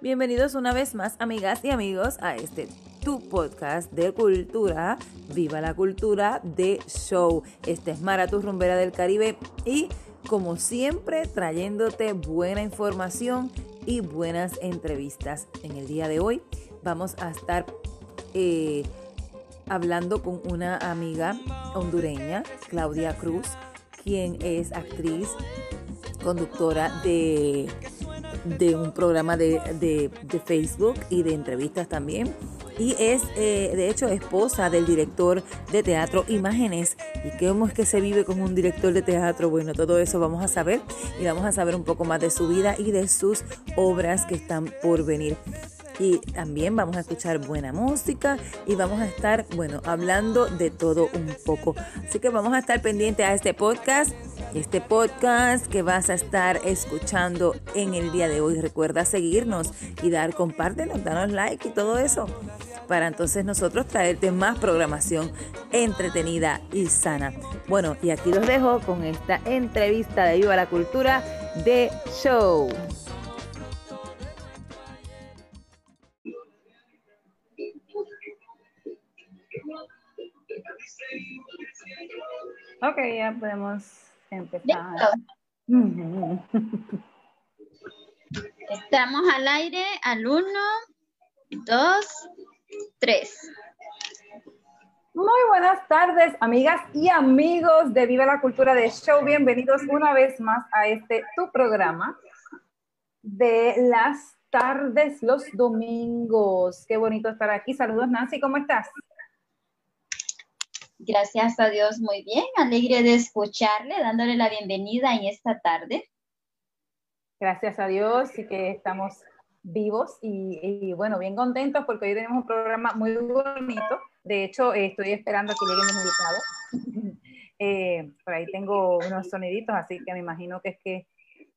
Bienvenidos una vez más, amigas y amigos, a este tu podcast de cultura. Viva la cultura de show. Este es Mara, tu rumbera del Caribe. Y como siempre, trayéndote buena información y buenas entrevistas. En el día de hoy vamos a estar eh, hablando con una amiga hondureña, Claudia Cruz, quien es actriz, conductora de de un programa de, de, Facebook y de entrevistas también. Y es, eh, de hecho, esposa del director de teatro Imágenes. ¿Y cómo es que se vive con un director de teatro? Bueno, todo eso vamos a saber y vamos a saber un poco más de su vida y de sus obras que están por venir y también vamos a escuchar buena música y vamos a estar, bueno, hablando de todo un poco. Así que vamos a estar pendientes a este podcast, este podcast que vas a estar escuchando en el día de hoy. Recuerda seguirnos y dar, compártenos, danos like y todo eso para entonces nosotros traerte más programación entretenida y sana. Bueno, y aquí los dejo con esta entrevista de Viva la Cultura de Show. Ok, ya podemos empezar. Estamos al aire al 1, 2, 3. Muy buenas tardes, amigas y amigos de Viva la Cultura de Show. Bienvenidos una vez más a este tu programa de las tardes los domingos. Qué bonito estar aquí. Saludos, Nancy, ¿cómo estás? Gracias a Dios, muy bien. Alegre de escucharle, dándole la bienvenida en esta tarde. Gracias a Dios y que estamos vivos y, bueno, bien contentos porque hoy tenemos un programa muy bonito. De hecho, eh, estoy esperando a que lleguen mis invitados. Eh, por ahí tengo unos soniditos, así que me imagino que es que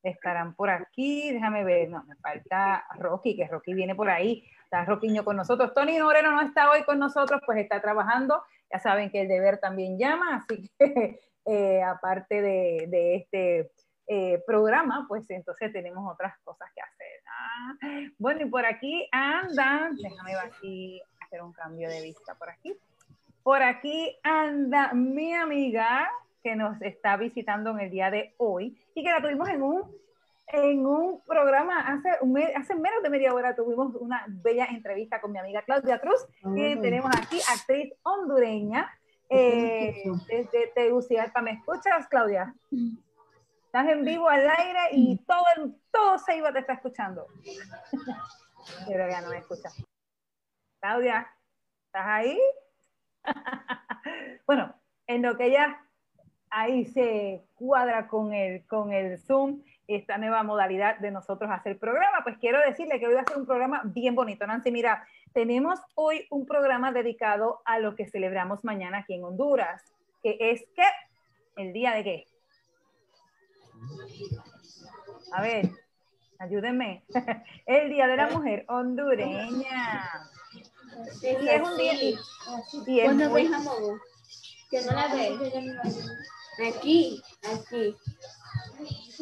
estarán por aquí. Déjame ver, no, me falta Rocky, que Rocky viene por ahí. Está Roquiño con nosotros. Tony Moreno no está hoy con nosotros, pues está trabajando ya saben que el deber también llama, así que eh, aparte de, este eh, programa, pues entonces tenemos otras cosas que hacer. Bueno, y por aquí anda, déjame aquí hacer un cambio de vista por aquí. Por aquí anda mi amiga que nos está visitando en el día de hoy y que la tuvimos en un en un programa hace, hace menos de media hora tuvimos una bella entrevista con mi amiga Claudia Cruz, que tenemos aquí, actriz hondureña eh, desde Tegucigalpa. ¿Me escuchas, Claudia? Estás en vivo al aire y todo, todo Seiba te está escuchando. Pero ya no me escucha. Claudia, ¿estás ahí? bueno, en lo que ella ahí se cuadra con el, con el Zoom, esta nueva modalidad de nosotros hacer programa. Pues quiero decirle que hoy va a ser un programa bien bonito. Nancy, mira, tenemos hoy un programa dedicado a lo que celebramos mañana aquí en Honduras, que es que el día de qué. A ver, ayúdenme. el Día de la Mujer hondureña. Y es un día. Y, es muy... Que no la ve. Aquí, aquí.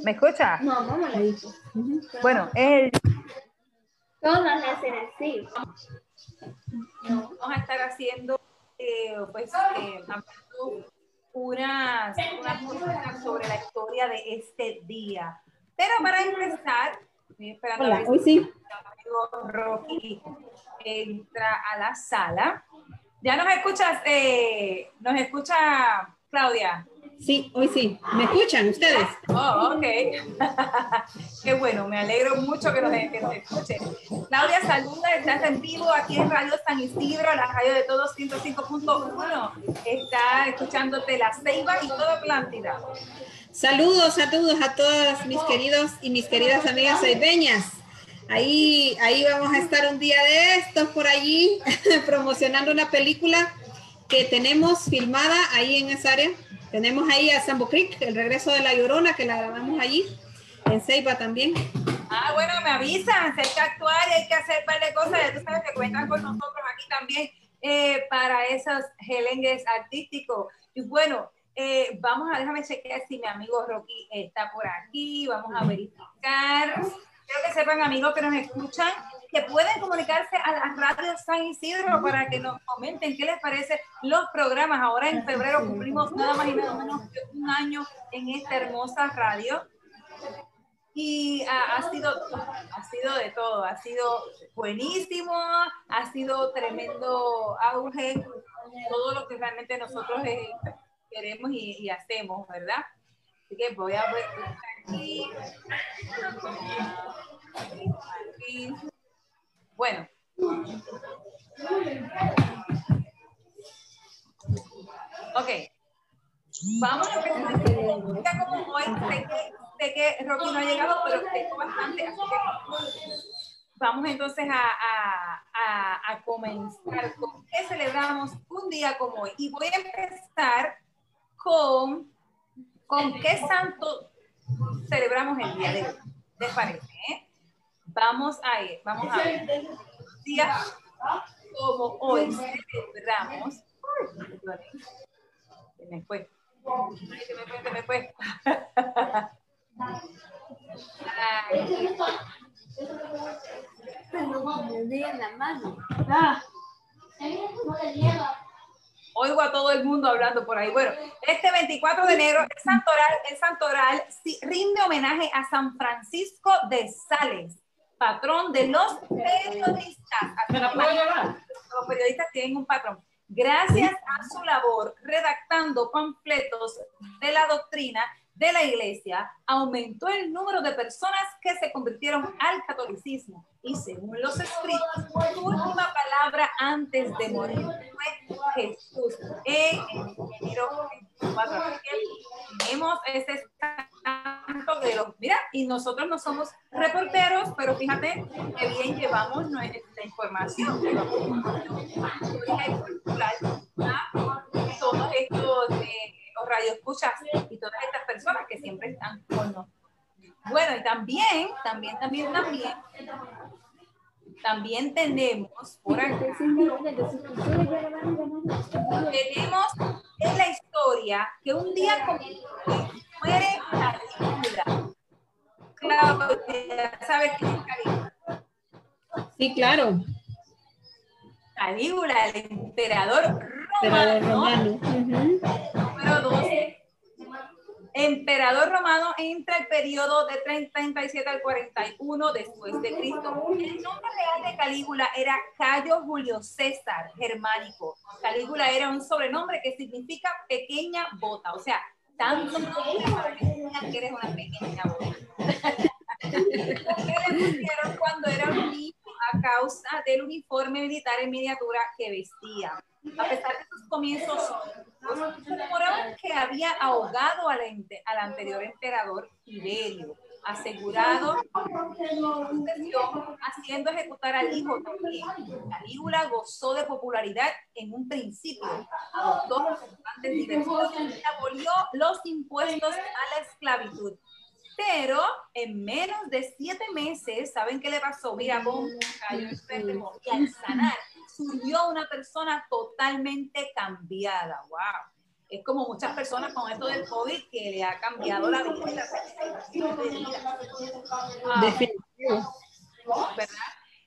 ¿Me escucha? No, mamá la dijo. Bueno, el... Todas hacen así. Vamos a estar haciendo, eh, pues, eh, unas, unas cosas sobre la historia de este día. Pero para empezar, estoy esperando Hola, a ver hoy sí. Rocky entra a la sala. ¿Ya nos escuchas? Eh, ¿Nos escucha Claudia? Sí, hoy sí. ¿Me escuchan ustedes? Oh, ok. Qué bueno, me alegro mucho que nos, que nos escuchen. Claudia, saluda, estás en vivo aquí en Radio San Isidro, la radio de todos 105.1. Está escuchándote la Ceiba y todo Plántida. Saludos, saludos a todas mis queridos y mis queridas amigas ceibeñas. Ahí, ahí vamos a estar un día de estos por allí promocionando una película que tenemos filmada ahí en esa área tenemos ahí a Sambo Creek, el regreso de la Llorona, que la grabamos allí, en Ceiba también. Ah, bueno, me avisan, hay que actuar hay que hacer un par de cosas, ya tú sabes que cuentan con nosotros aquí también eh, para esos gelengues artísticos. Y bueno, eh, vamos a, déjame chequear si mi amigo Rocky está por aquí, vamos a verificar. quiero que sepan, amigos que nos escuchan, que pueden comunicarse a la radio San Isidro para que nos comenten qué les parece los programas. Ahora en febrero cumplimos nada más y nada menos que un año en esta hermosa radio. Y ha, sido, ha sido de todo, ha sido buenísimo, ha sido tremendo auge, todo lo que realmente nosotros eh, queremos y, hacemos, ¿verdad? Así que voy a ver aquí. Bueno. Ok. Vamos a empezar. como hoy sé que, sé que Rocky no ha llegado, pero tengo bastante, así que vamos entonces a, a, a, a, comenzar con qué celebramos un día como hoy. Y voy a empezar con, con qué santo celebramos el día de hoy. ¿Les parece? Vamos a ir, vamos a ver. Día como hoy celebramos. Me fue. Me fue, me fue. Oigo a todo el mundo hablando por ahí. Bueno, este 24 de enero, el santoral, el santoral rinde homenaje a San Francisco de Sales, patrón de los periodistas. Los periodistas tienen un patrón. Gracias a su labor redactando panfletos de la doctrina de la iglesia, aumentó el número de personas que se convirtieron al catolicismo. Y según los escritos, su última palabra antes de morir fue Jesús. En enero 24. Tenemos ese santo de los. Mira, y nosotros no somos reporteros, pero fíjate que bien llevamos nuestra información. todos estos. Eh, radio escuchas y todas estas personas que siempre están con nosotros. Bueno, y también, también, también, también, también tenemos por acá, tenemos en la historia que un día como muere Calígula. Claudia, ¿sabes qué es Calígula? Sí, claro. Calígula, el emperador romano. Número 12. Emperador romano entra el periodo de 37 al 41 después de Cristo. El nombre real de Calígula era Cayo Julio César, germánico. Calígula era un sobrenombre que significa pequeña bota, o sea, tanto nombre que eres una pequeña bota. ¿Qué le pusieron cuando era un niño a causa del uniforme militar en miniatura que vestía? A pesar de sus comienzos, rumoraban que había ahogado al, al anterior emperador Tiberio, asegurado haciendo ejecutar al hijo también. Calígula gozó de popularidad en un principio, abolió los impuestos a la esclavitud. Pero en menos de siete meses, ¿saben qué le pasó? Mira, cayó enfermo y al sanar surgió una persona totalmente cambiada. ¡Wow! Es como muchas personas con esto del COVID que le ha cambiado la vida Definitivo. ¿Verdad?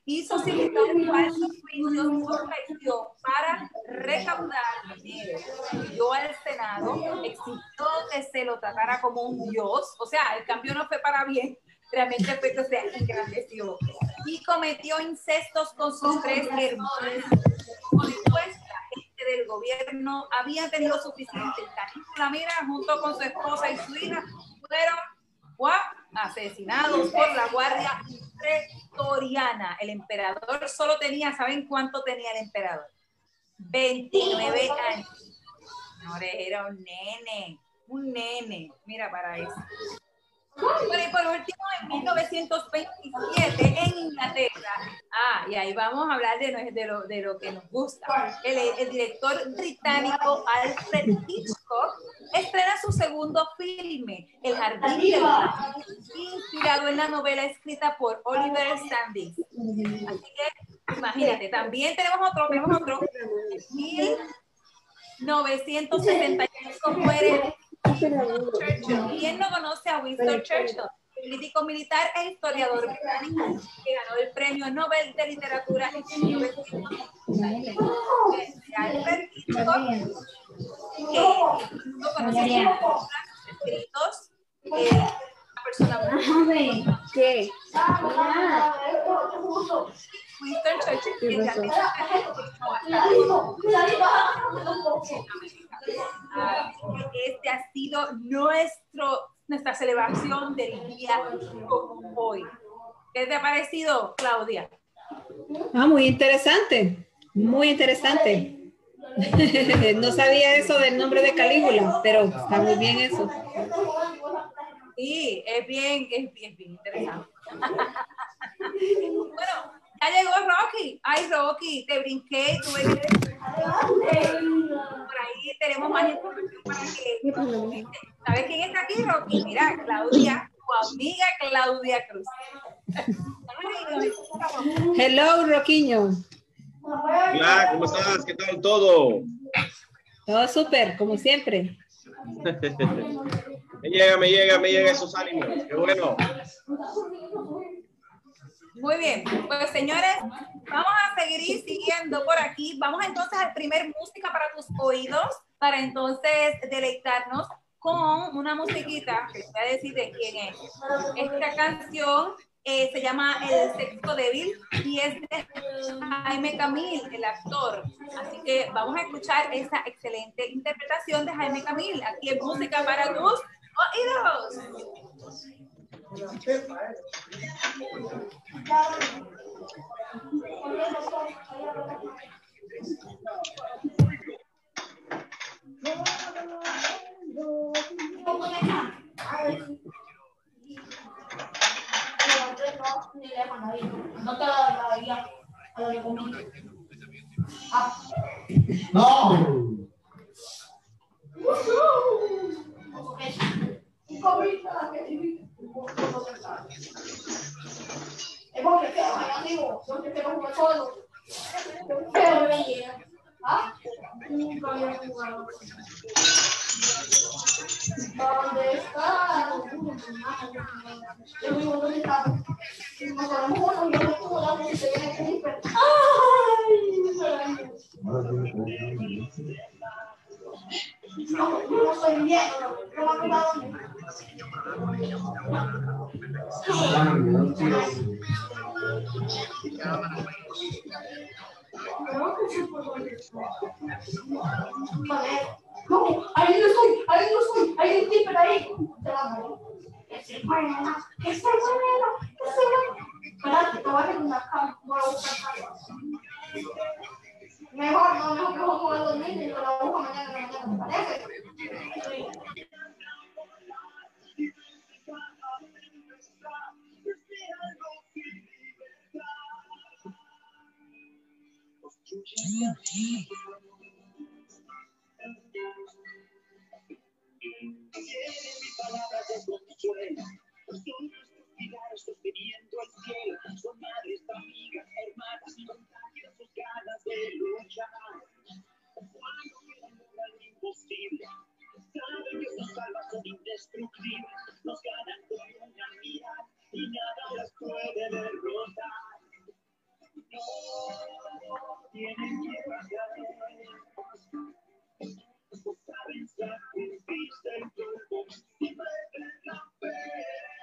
Hizo circular falsos juicios por para recaudar dinero. Yo al Senado exigió que se lo tratara como un dios. O sea, el cambio no fue para bien, realmente fue que se engrandeció y cometió incestos con sus tres hermanos. Después, la gente del gobierno había tenido suficiente. La mira, junto con su esposa y su hija, fueron asesinados por la guardia pretoriana. El emperador solo tenía, ¿saben cuánto tenía el emperador? 29 años. No, era un nene, un nene. Mira para eso. Bueno, y por último, en 1927, en Inglaterra, ah, y ahí vamos a hablar de, de, lo, de lo que nos gusta. El, director británico Alfred Hitchcock estrena su segundo filme, El Jardín de los inspirado en la novela escrita por Oliver Sandys. Así que, imagínate, también tenemos otro, tenemos otro. En 1975 ¿Quién no conoce a Winston Churchill? político militar e historiador británico que ganó el premio Nobel de Literatura en 1990. Albert Hitchcock, que escritos, eh, una persona muy ¿Qué? Winston Churchill, que realmente este ha sido nuestro, nuestra celebración del día como hoy. ¿Qué te ha parecido, Claudia? Ah, muy interesante, muy interesante. no sabía eso del nombre de Calígula, pero está muy bien eso. Sí, es bien, es bien, bien interesante. bueno, ya llegó Rocky. Ay, Rocky, te brinqué. Tuve que... Por ahí tenemos más información para que... ¿Sabes quién está aquí, Rocky? Mira, Claudia, tu amiga Claudia Cruz. Hello, Roquiño. Hola, ¿cómo estás? ¿Qué tal todo? Todo súper, como siempre. me llega, me llega, me llega esos ánimos. Qué bueno. Muy bien, pues señores, vamos a seguir siguiendo por aquí. Vamos entonces al primer música para tus oídos, para entonces deleitarnos con una musiquita que voy a decir de quién es. Esta canción eh, se llama El Sexto Débil y es de Jaime Camil, el actor. Así que vamos a escuchar esa excelente interpretación de Jaime Camil. Aquí en Música para tus oídos. No. E poi che però è arrivo, non ti devo come solo. Però lei era. Ah? Un po' di uomo. Onde está o mundo? Eu me mando de casa. Mas eu não vou, não vou, não vou, não vou, Ai, No, no soy no me. No, ahí no estoy, ahí no estoy, hay un tipo ahí. Te la mano. Ese bueno, ese bueno, ese bueno. Espérate, te voy a hacer una cama, voy a buscar cama. Mejor, no, mejor, mejor voy a dormir y yo la busco mañana en la mañana, ¿te parece? Son madres, amigas, hermanas, contagian sus ganas de luchar. Cuando quieren lograr lo imposible, saben que sus almas son indestructibles. Nos ganan con una mirada y nada las puede derrotar. No tienen caer. No saben sacrificarse el cuerpo y perder la fe.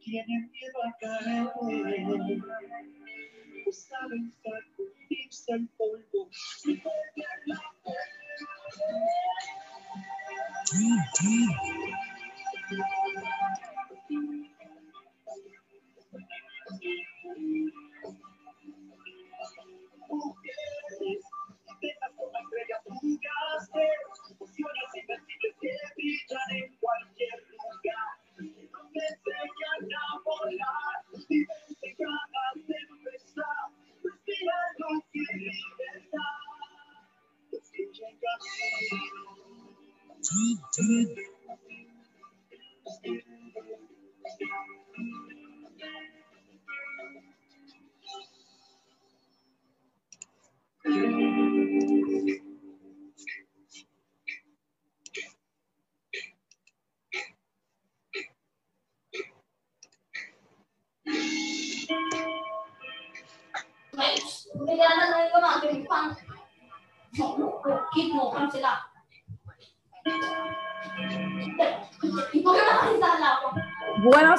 Tiene miedo a caer, no sabe sacudirse al polvo y perder la fe? Oh.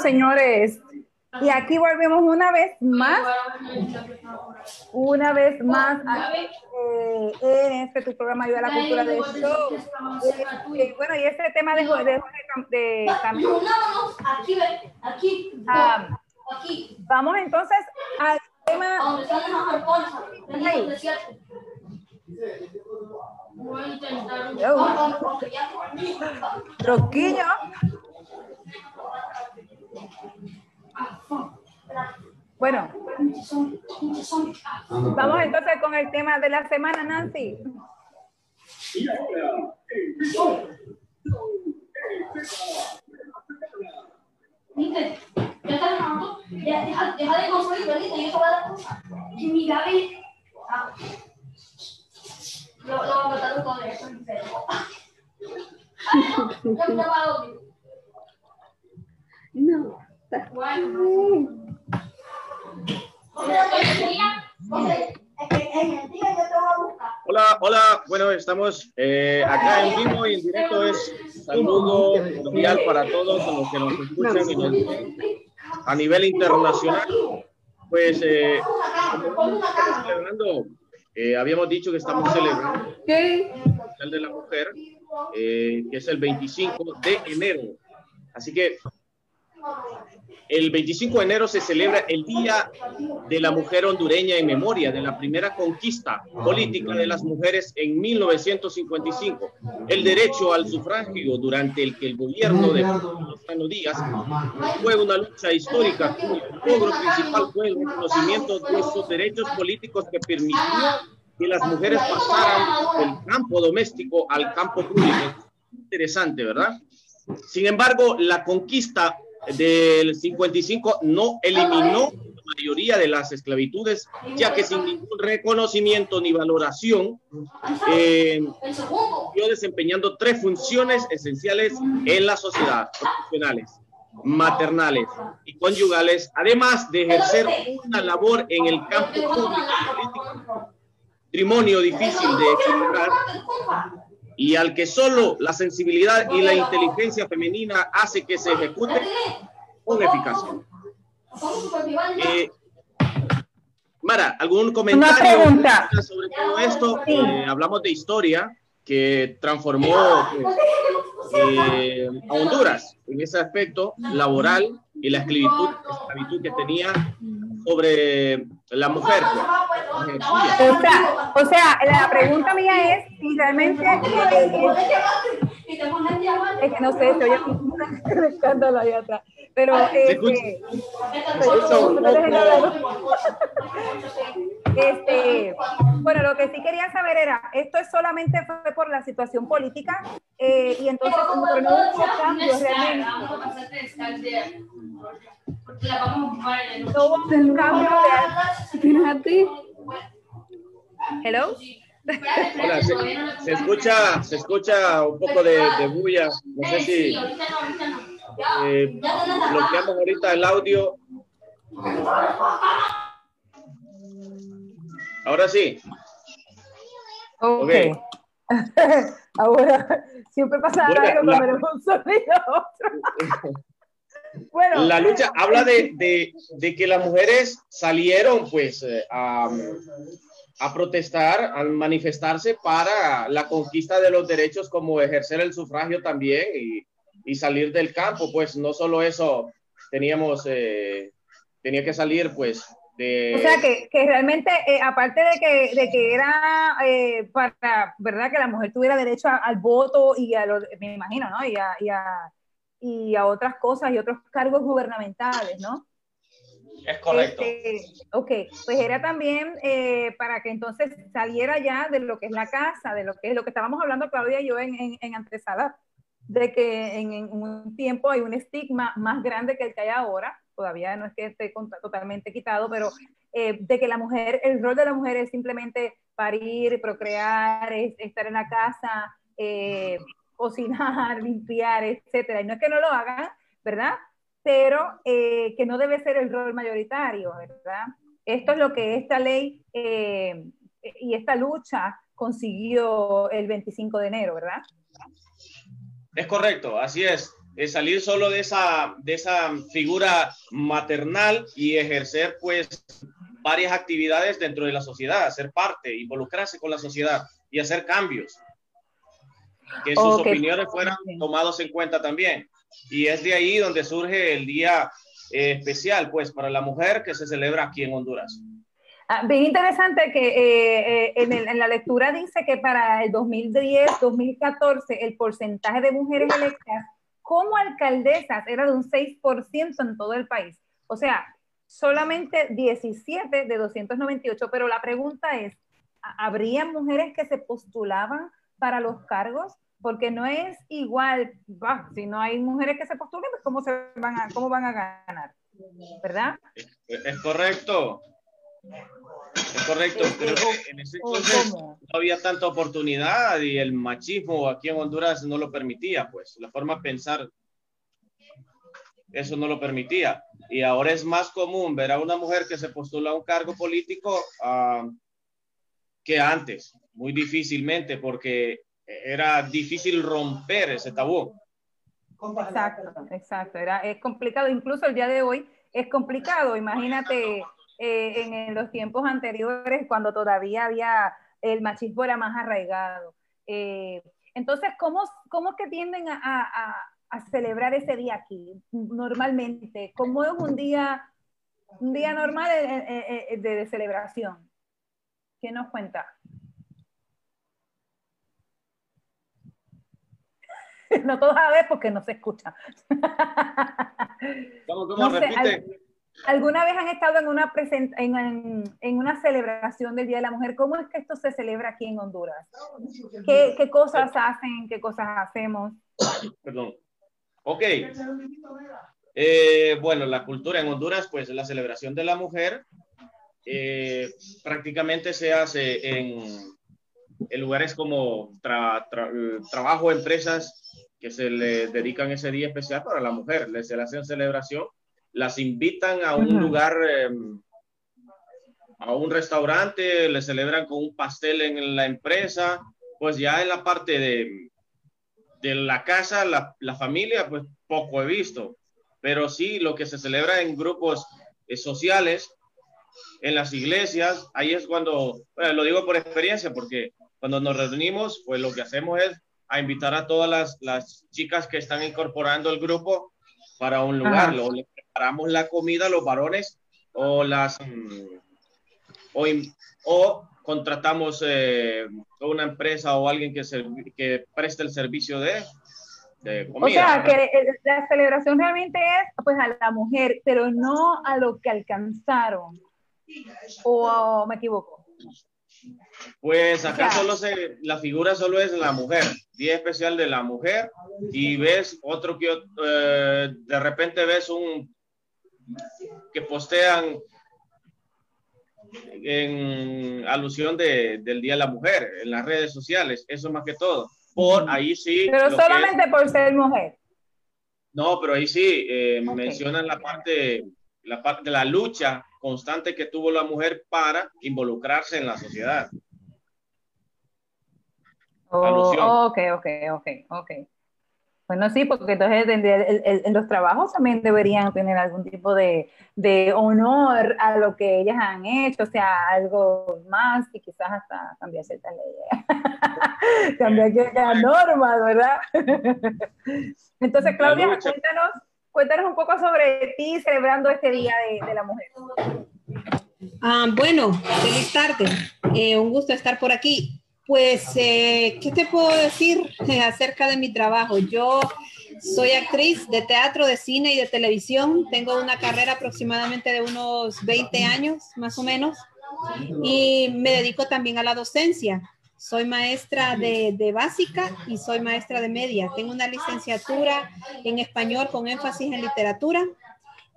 Señores, y aquí volvemos una vez más, una vez más eh, en este tu programa Ayuda a la Cultura de Show. Eh, bueno, y este tema de, de, de, también, aquí, ve, aquí, aquí, vamos entonces al tema. Voy a intentar un. Troquillo. Bueno, vamos entonces con el tema de la semana, Nancy. Viste, ya. Ya, deja, deja de construir, Benito, y eso va a dar cosa. Y mi Gaby. Ah. Lo, lo voy a botar todo de eso, en serio. Ah, no. Bueno. Hola, hola. Bueno, estamos eh, acá en vivo y en directo. Es saludo cordial para todos los que nos escuchan y nos ven a nivel internacional. Pues eh, celebrando, eh, habíamos dicho que estamos celebrando el Mundial de la Mujer, eh, que es el 25 de enero. Así que el 25 de enero se celebra el Día de la Mujer Hondureña en memoria de la primera conquista política de las mujeres en 1955, el derecho al sufragio durante el que el gobierno de Lozano Díaz fue una lucha histórica cuyo logro principal fue el reconocimiento de sus derechos políticos que permitió que las mujeres pasaran del campo doméstico al campo público. Interesante, ¿verdad? Sin embargo, la conquista del 55 no eliminó la mayoría de las esclavitudes, ya que sin ningún reconocimiento ni valoración, eh, siguió desempeñando tres funciones esenciales en la sociedad, profesionales, maternales y conyugales, además de ejercer una labor en el campo público y político. Matrimonio difícil de equilibrar y al que solo la sensibilidad y la inteligencia femenina hace que se ejecute con eficacia. Eh, Mara, ¿algún comentario pregunta. sobre todo esto? Eh, hablamos de historia que transformó eh, a Honduras en ese aspecto laboral y la esclavitud, esclavitud que tenía sobre la mujer. pues. O sea, o sea, la pregunta mía es si realmente es que no sé, se oye un escándalo ahí atrás. Pero este. Este, bueno, lo que sí quería saber era, esto es solamente fue por la situación política eh, y entonces como que no hubo cambios realmente, no hubo un cambio real. ¿Tienes a ti? Hello. Hola, se, se escucha, se escucha un poco de, de bulla. No sé si eh, bloqueamos ahorita el audio. Ahora sí. Ok. Ok. Ahora, siempre pasa Bueno, algo la- cuando un sonido otro. bueno, La lucha habla de, de, de que las mujeres salieron pues eh, a, a protestar, a manifestarse para la conquista de los derechos como ejercer el sufragio también y, y salir del campo. Pues no solo eso, teníamos, eh, tenía que salir pues de... O sea que, que realmente, eh, aparte de que, de que era eh, para, ¿verdad? Que la mujer tuviera derecho a- al voto y a, lo- me imagino, ¿no? Y a, y, a, y a otras cosas y otros cargos gubernamentales, ¿no? Es correcto. Este, ok, pues era también eh, para que entonces saliera ya de lo que es la casa, de lo que es lo que estábamos hablando Claudia y yo en, en, en antesala, de que en, un tiempo hay un estigma más grande que el que hay ahora, todavía no es que esté totalmente quitado, pero eh, de que la mujer, el rol de la mujer es simplemente parir, procrear, es, estar en la casa, eh, cocinar, limpiar, etcétera. Y no es que no lo hagan, ¿verdad? Pero eh, que no debe ser el rol mayoritario, ¿verdad? Esto es lo que esta ley y esta lucha consiguió el 25 de enero, ¿verdad? Es correcto, así es. es salir solo de esa, de esa figura maternal y ejercer pues varias actividades dentro de la sociedad, ser parte, involucrarse con la sociedad y hacer cambios. Que sus opiniones fueran tomados en cuenta también. Y es de ahí donde surge el día eh, especial, pues, para la mujer que se celebra aquí en Honduras. Ah, bien interesante que eh, eh, en, la lectura dice que para el 2010-2014 el porcentaje de mujeres electas como alcaldesas era de un 6% en todo el país. O sea, solamente 17 de 298, pero la pregunta es, ¿habría mujeres que se postulaban para los cargos? Porque no es igual, si no hay mujeres que se postulen, pues ¿cómo, se van, a, cómo van a ganar? ¿Verdad? es correcto. Es correcto, pero en ese entonces no había tanta oportunidad y el machismo aquí en Honduras no lo permitía, pues la forma de pensar eso no lo permitía. Y ahora es más común ver a una mujer que se postula a un cargo político uh, que antes, muy difícilmente, porque era difícil romper ese tabú. Exacto, exacto. Era, es complicado, incluso el día de hoy es complicado. Imagínate eh, en, los tiempos anteriores, cuando todavía había el machismo era más arraigado. Eh, entonces, ¿cómo, ¿cómo es que tienden a, a, a, celebrar ese día aquí normalmente? ¿Cómo es un día, un día normal de, de, celebración? ¿Quién nos cuenta? no todos a ver porque no se escucha. ¿Cómo, cómo? repite. ¿Alguna vez han estado en una, en, en, una celebración del Día de la Mujer? ¿Cómo es que esto se celebra aquí en Honduras? ¿Qué, qué cosas hacen? ¿Qué cosas hacemos? Perdón. Ok. Eh, bueno, la cultura en Honduras, pues la celebración de la mujer eh, prácticamente se hace en, en lugares como trabajo, empresas que se le dedican ese día especial para la mujer. Se le hacen celebración las invitan a un lugar, em, a un restaurante, le celebran con un pastel en la empresa, pues ya en la parte de, de la casa, la, la familia, pues poco he visto, pero sí lo que se celebra en grupos eh, sociales, en las iglesias, ahí es cuando, lo digo por experiencia, porque cuando nos reunimos, pues lo que hacemos es a invitar a todas las, las chicas que están incorporando el grupo para un lugar, lo, preparamos la comida los varones o las mm, o, contratamos eh, una empresa o alguien que, que preste el servicio de, de comida. O sea, que la celebración realmente es pues a la mujer, pero no a lo que alcanzaron. ¿O me equivoco? Pues acá solo se, la figura solo es la mujer, día especial de la mujer, y ves otro que eh, de repente ves un que postean en alusión de, del Día de la Mujer en las redes sociales, eso más que todo. Por ahí sí. Pero solamente por ser mujer. No, pero ahí sí eh, mencionan la parte, la parte de la lucha constante que tuvo la mujer para involucrarse en la sociedad. Oh, ok, ok, ok, ok. Bueno, sí, porque entonces en los trabajos también deberían tener algún tipo de, de, honor a lo que ellas han hecho, o sea, algo más y quizás hasta cambiar ciertas leyes, cambiar ciertas normas, ¿verdad? Entonces, Claudia, cuéntanos, cuéntanos un poco sobre ti celebrando este Día de, de la Mujer. Ah, bueno, feliz tarde. Eh, un gusto estar por aquí. Pues, eh, ¿qué te puedo decir eh, acerca de mi trabajo? Yo soy actriz de teatro, de cine y de televisión. Tengo una carrera aproximadamente de unos 20 años, más o menos. Y me dedico también a la docencia. soy maestra de, básica y soy maestra de media. Tengo una licenciatura en español con énfasis en literatura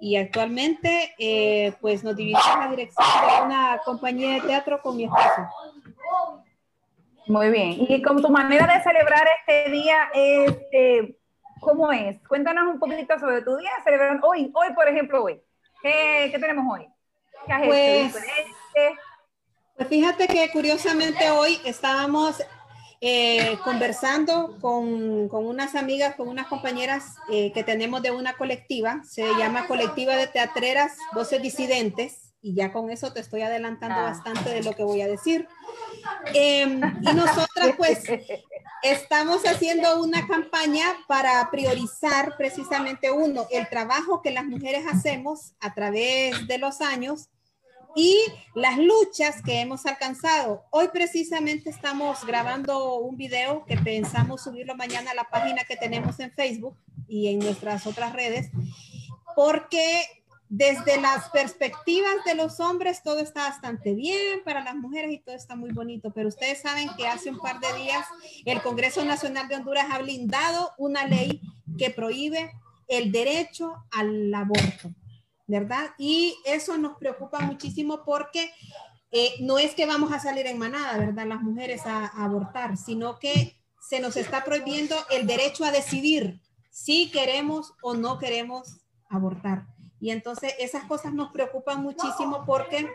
y actualmente pues pues nos dividimos la dirección de una compañía de teatro con mi esposo. Muy bien. Y con tu manera de celebrar este día, este, ¿cómo es? Cuéntanos un poquito sobre tu día. Celebrar hoy, hoy por ejemplo, hoy. ¿Qué, qué tenemos hoy? ¿Qué has pues, Pues fíjate que curiosamente hoy estábamos eh, conversando con, con, unas amigas, con unas compañeras eh, que tenemos de una colectiva, se llama Colectiva de Teatreras Voces Disidentes y ya con eso te estoy adelantando ah. bastante de lo que voy a decir. Em, y nosotras pues estamos haciendo una campaña para priorizar precisamente uno, el trabajo que las mujeres hacemos a través de los años y las luchas que hemos alcanzado. Hoy precisamente estamos grabando un video que pensamos subirlo mañana a la página que tenemos en Facebook y en nuestras otras redes, porque desde las perspectivas de los hombres todo está bastante bien, para las mujeres y todo está muy bonito, pero ustedes saben que hace un par de días el Congreso Nacional de Honduras ha blindado una ley que prohíbe el derecho al aborto, ¿verdad? Y eso nos preocupa muchísimo porque eh, no es que vamos a salir en manada, ¿verdad? Las mujeres a, a abortar, sino que se nos está prohibiendo el derecho a decidir si queremos o no queremos abortar. Y entonces esas cosas nos preocupan muchísimo porque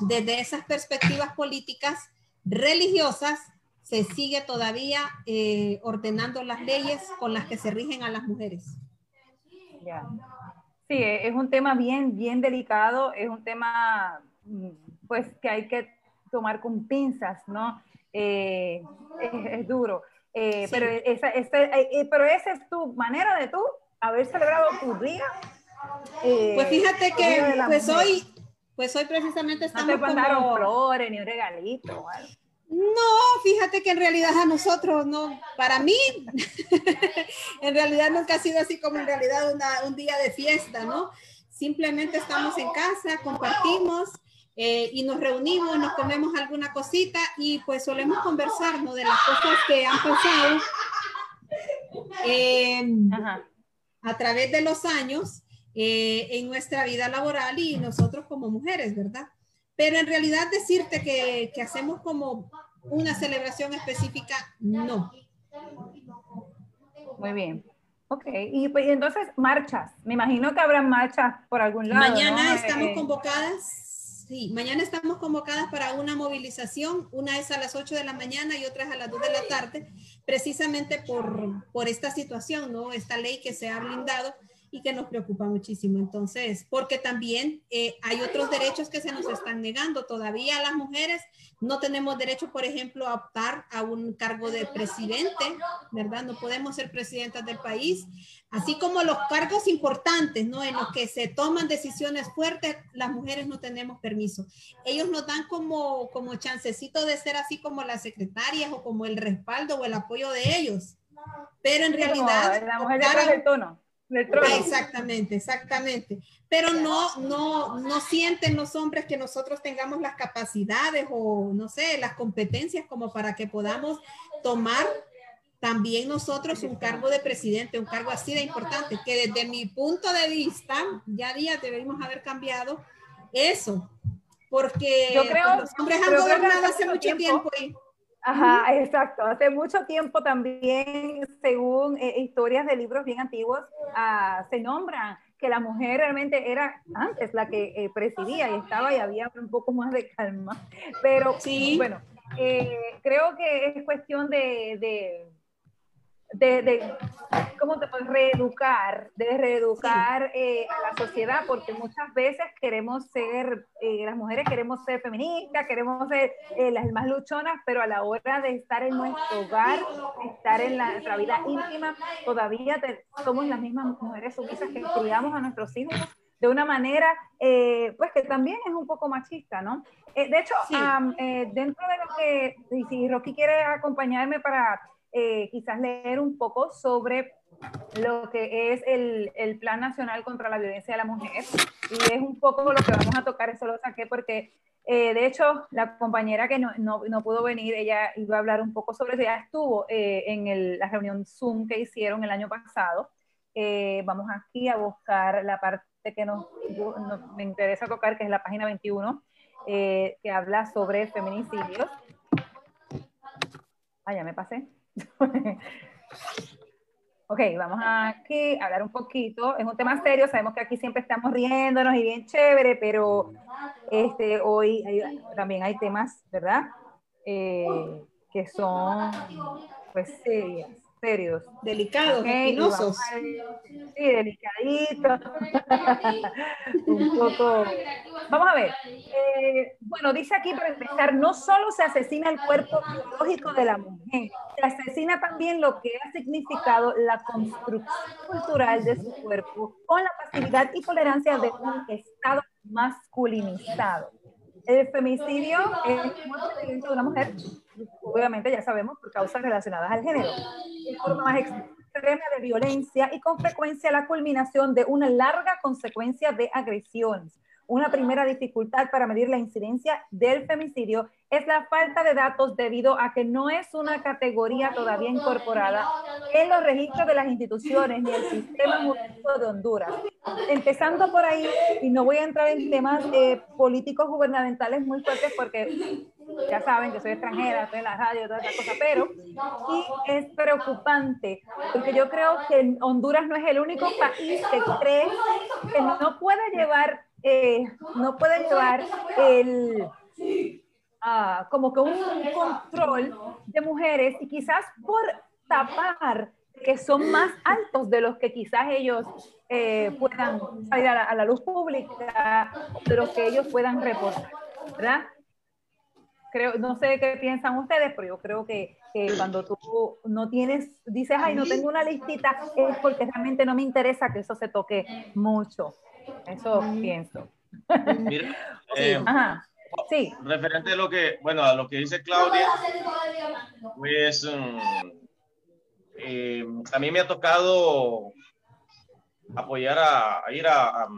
desde esas perspectivas políticas religiosas se sigue todavía eh, ordenando las leyes con las que se rigen a las mujeres. Sí, es un tema bien, bien delicado, es un tema mm, pues que hay que tomar con pinzas, ¿no? Eh, es, duro. Eh, pero, esa, pero esa es tu manera de tú haber celebrado tu día eh, pues fíjate que pues hoy, pues hoy precisamente estamos no te como... flores ni un regalito. No, fíjate que en realidad a nosotros, no, para mí, en realidad nunca ha sido así como en realidad un día de fiesta, ¿no? Simplemente estamos en casa, compartimos eh, y nos reunimos, nos comemos alguna cosita y pues solemos conversar, ¿no? De las cosas que han pasado eh, a través de los años eh, en nuestra vida laboral y nosotros como mujeres, ¿verdad? Pero en realidad decirte que, que hacemos como una celebración específica, no. Muy bien. Ok, y pues entonces marchas. Me imagino que habrá marchas por algún lado. Mañana estamos eh, convocadas, sí, mañana estamos convocadas para una movilización. Una es a las 8 de la mañana y otra es a las 2 de la tarde, precisamente por, por esta situación, ¿no? Esta ley que se ha blindado y que nos preocupa muchísimo. Entonces, porque también eh, hay otros derechos que se nos están negando. Todavía las mujeres no tenemos derecho, por ejemplo, a optar a un cargo de presidente, ¿verdad? No podemos ser presidentas del país. Así como los cargos importantes, ¿no? En los que se toman decisiones fuertes, las mujeres no tenemos permiso. Ellos nos dan como, como chancecito de ser así como las secretarias o como el respaldo o el apoyo de ellos. Pero en realidad... la mujer del tono exactamente, exactamente. Pero no, no, no sienten los hombres que nosotros tengamos las capacidades o, no sé, las competencias como para que podamos tomar también nosotros un cargo de presidente, un cargo así de importante, que desde mi punto de vista, ya día debemos haber cambiado eso, porque Yo creo, los hombres han gobernado hace mucho tiempo, y Ajá, exacto. Hace mucho tiempo también, según eh, historias de libros bien antiguos, ah, se nombran que la mujer realmente era antes la que eh, presidía y estaba y había un poco más de calma. Pero sí. bueno, eh, creo que es cuestión de de, de ¿cómo te puedes reeducar? De reeducar eh, a la sociedad, porque muchas veces queremos ser, eh, las mujeres queremos ser feministas, queremos ser eh, las más luchonas, pero a la hora de estar en nuestro hogar, estar en la, nuestra vida íntima, todavía somos las mismas mujeres sumisas que criamos a nuestros hijos de una manera, pues que también es un poco machista, ¿no? de hecho, dentro de lo que, si Rocky quiere acompañarme para eh, quizás leer un poco sobre lo que es el, el, Plan Nacional contra la Violencia de la Mujer. Y es un poco lo que vamos a tocar, eso lo saqué porque Eh, de hecho, la compañera que no, no, no, pudo venir, ella iba a hablar un poco sobre eso, ya estuvo eh, en el, la reunión Zoom que hicieron el año pasado. Eh, vamos aquí a buscar la parte que nos, nos, me interesa tocar, que es la página 21, que habla sobre feminicidios. Ah, ya me pasé. Ok, vamos aquí a hablar un poquito. Es un tema serio, sabemos que aquí siempre estamos riéndonos y bien chévere, pero este, hoy también hay temas, ¿verdad? Eh, que son pues serias Delicados, okay, Sí, delicaditos. un poco. Vamos a ver. Eh, bueno, dice aquí para empezar, no solo se asesina el cuerpo biológico de la mujer, se asesina también lo que ha significado la construcción cultural de su cuerpo con la pasividad y tolerancia de un estado masculinizado. El femicidio es muerte de una mujer obviamente ya sabemos, por causas relacionadas al género. Es forma más extrema de violencia y con frecuencia la culminación de una larga consecuencia de agresiones. Una primera dificultad para medir la incidencia del femicidio es la falta de datos debido a que no es una categoría todavía incorporada en los registros de las instituciones ni el sistema jurídico de Honduras. Empezando por ahí, y no voy a entrar en temas eh, políticos gubernamentales muy fuertes porque ya saben que soy extranjera, estoy en la radio, toda esa cosa, pero sí es preocupante, porque yo creo que Honduras no es el único país que cree que no puede llevar, eh, no puede llevar el, uh, como que un control de mujeres y quizás por tapar que son más altos de los que quizás ellos eh, puedan salir a la, a la luz pública, de los que ellos puedan reportar, ¿verdad? Creo, no sé qué piensan ustedes, pero yo creo que, que, cuando tú no tienes, dices, ay, no tengo una listita, es porque realmente no me interesa que eso se toque mucho. Eso pienso. Mira, eh, Ajá. Sí. Referente a lo que, bueno, a lo que dice Claudia, pues um, eh, a mí me ha tocado apoyar a, a ir a, a,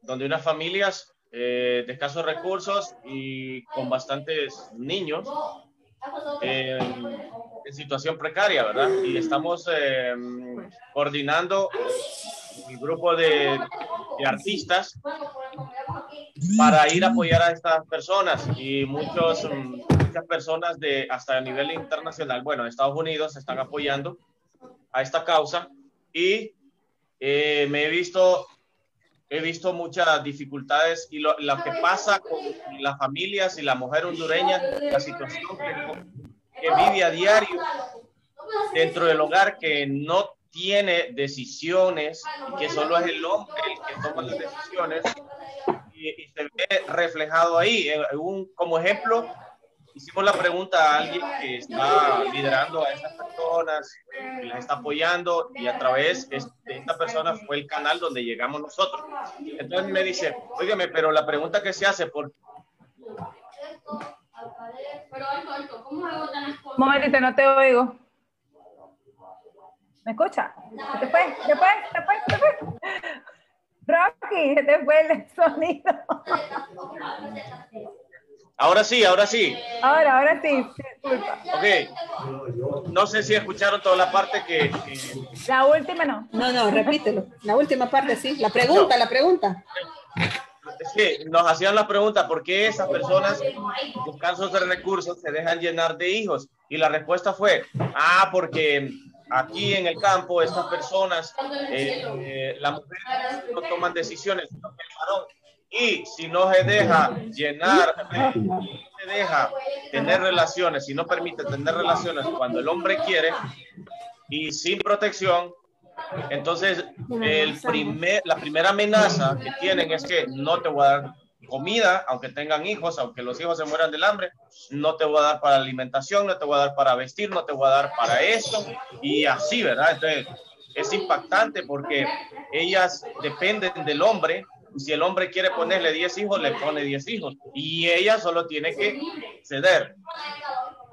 donde unas familias eh, de escasos recursos y con bastantes niños eh, en situación precaria, ¿verdad? Y estamos eh, coordinando un grupo de, de, artistas para ir a apoyar a estas personas y muchos, muchas personas de hasta a nivel internacional, bueno, Estados Unidos están apoyando a esta causa y eh, me he visto he visto muchas dificultades y lo, lo, que pasa con las familias y la mujer hondureña, la situación que, que, vive a diario dentro del hogar, que no tiene decisiones y que solo es el hombre el que toma las decisiones y, y se ve reflejado ahí. Un, como ejemplo, hicimos la pregunta a alguien que está liderando a estas personas, que las está apoyando y a través de esta persona fue el canal donde llegamos nosotros. Entonces me dice, oígame, pero la pregunta que se hace por... Un momentito, no te oigo. ¿Me escucha? ¿Se te fue? ¿Se fue? ¿Se fue? ¿Se fue? Rocky, se te fue el sonido. Ahora sí, ahora sí. Ahora, ahora sí. Ok. No sé si escucharon toda la parte que, que... La última no. No, no, repítelo. La última parte sí. La pregunta, la pregunta. Es que nos hacían la pregunta, ¿por qué esas personas con casos de recursos se dejan llenar de hijos? Y la respuesta fue, ah, porque aquí en el campo estas personas, eh, eh, las mujeres no toman decisiones, sino que el varón y si no se deja llenar, no se deja tener relaciones, si no permite tener relaciones cuando el hombre quiere y sin protección, entonces el primer, la primera amenaza que tienen es que no te voy a dar comida, aunque tengan hijos, aunque los hijos se mueran del hambre, no te voy a dar para alimentación, no te voy a dar para vestir, no te voy a dar para esto, y así, ¿verdad? Entonces, es impactante porque ellas dependen del hombre si el hombre quiere ponerle 10 hijos, le pone 10 hijos. Y ella solo tiene que ceder.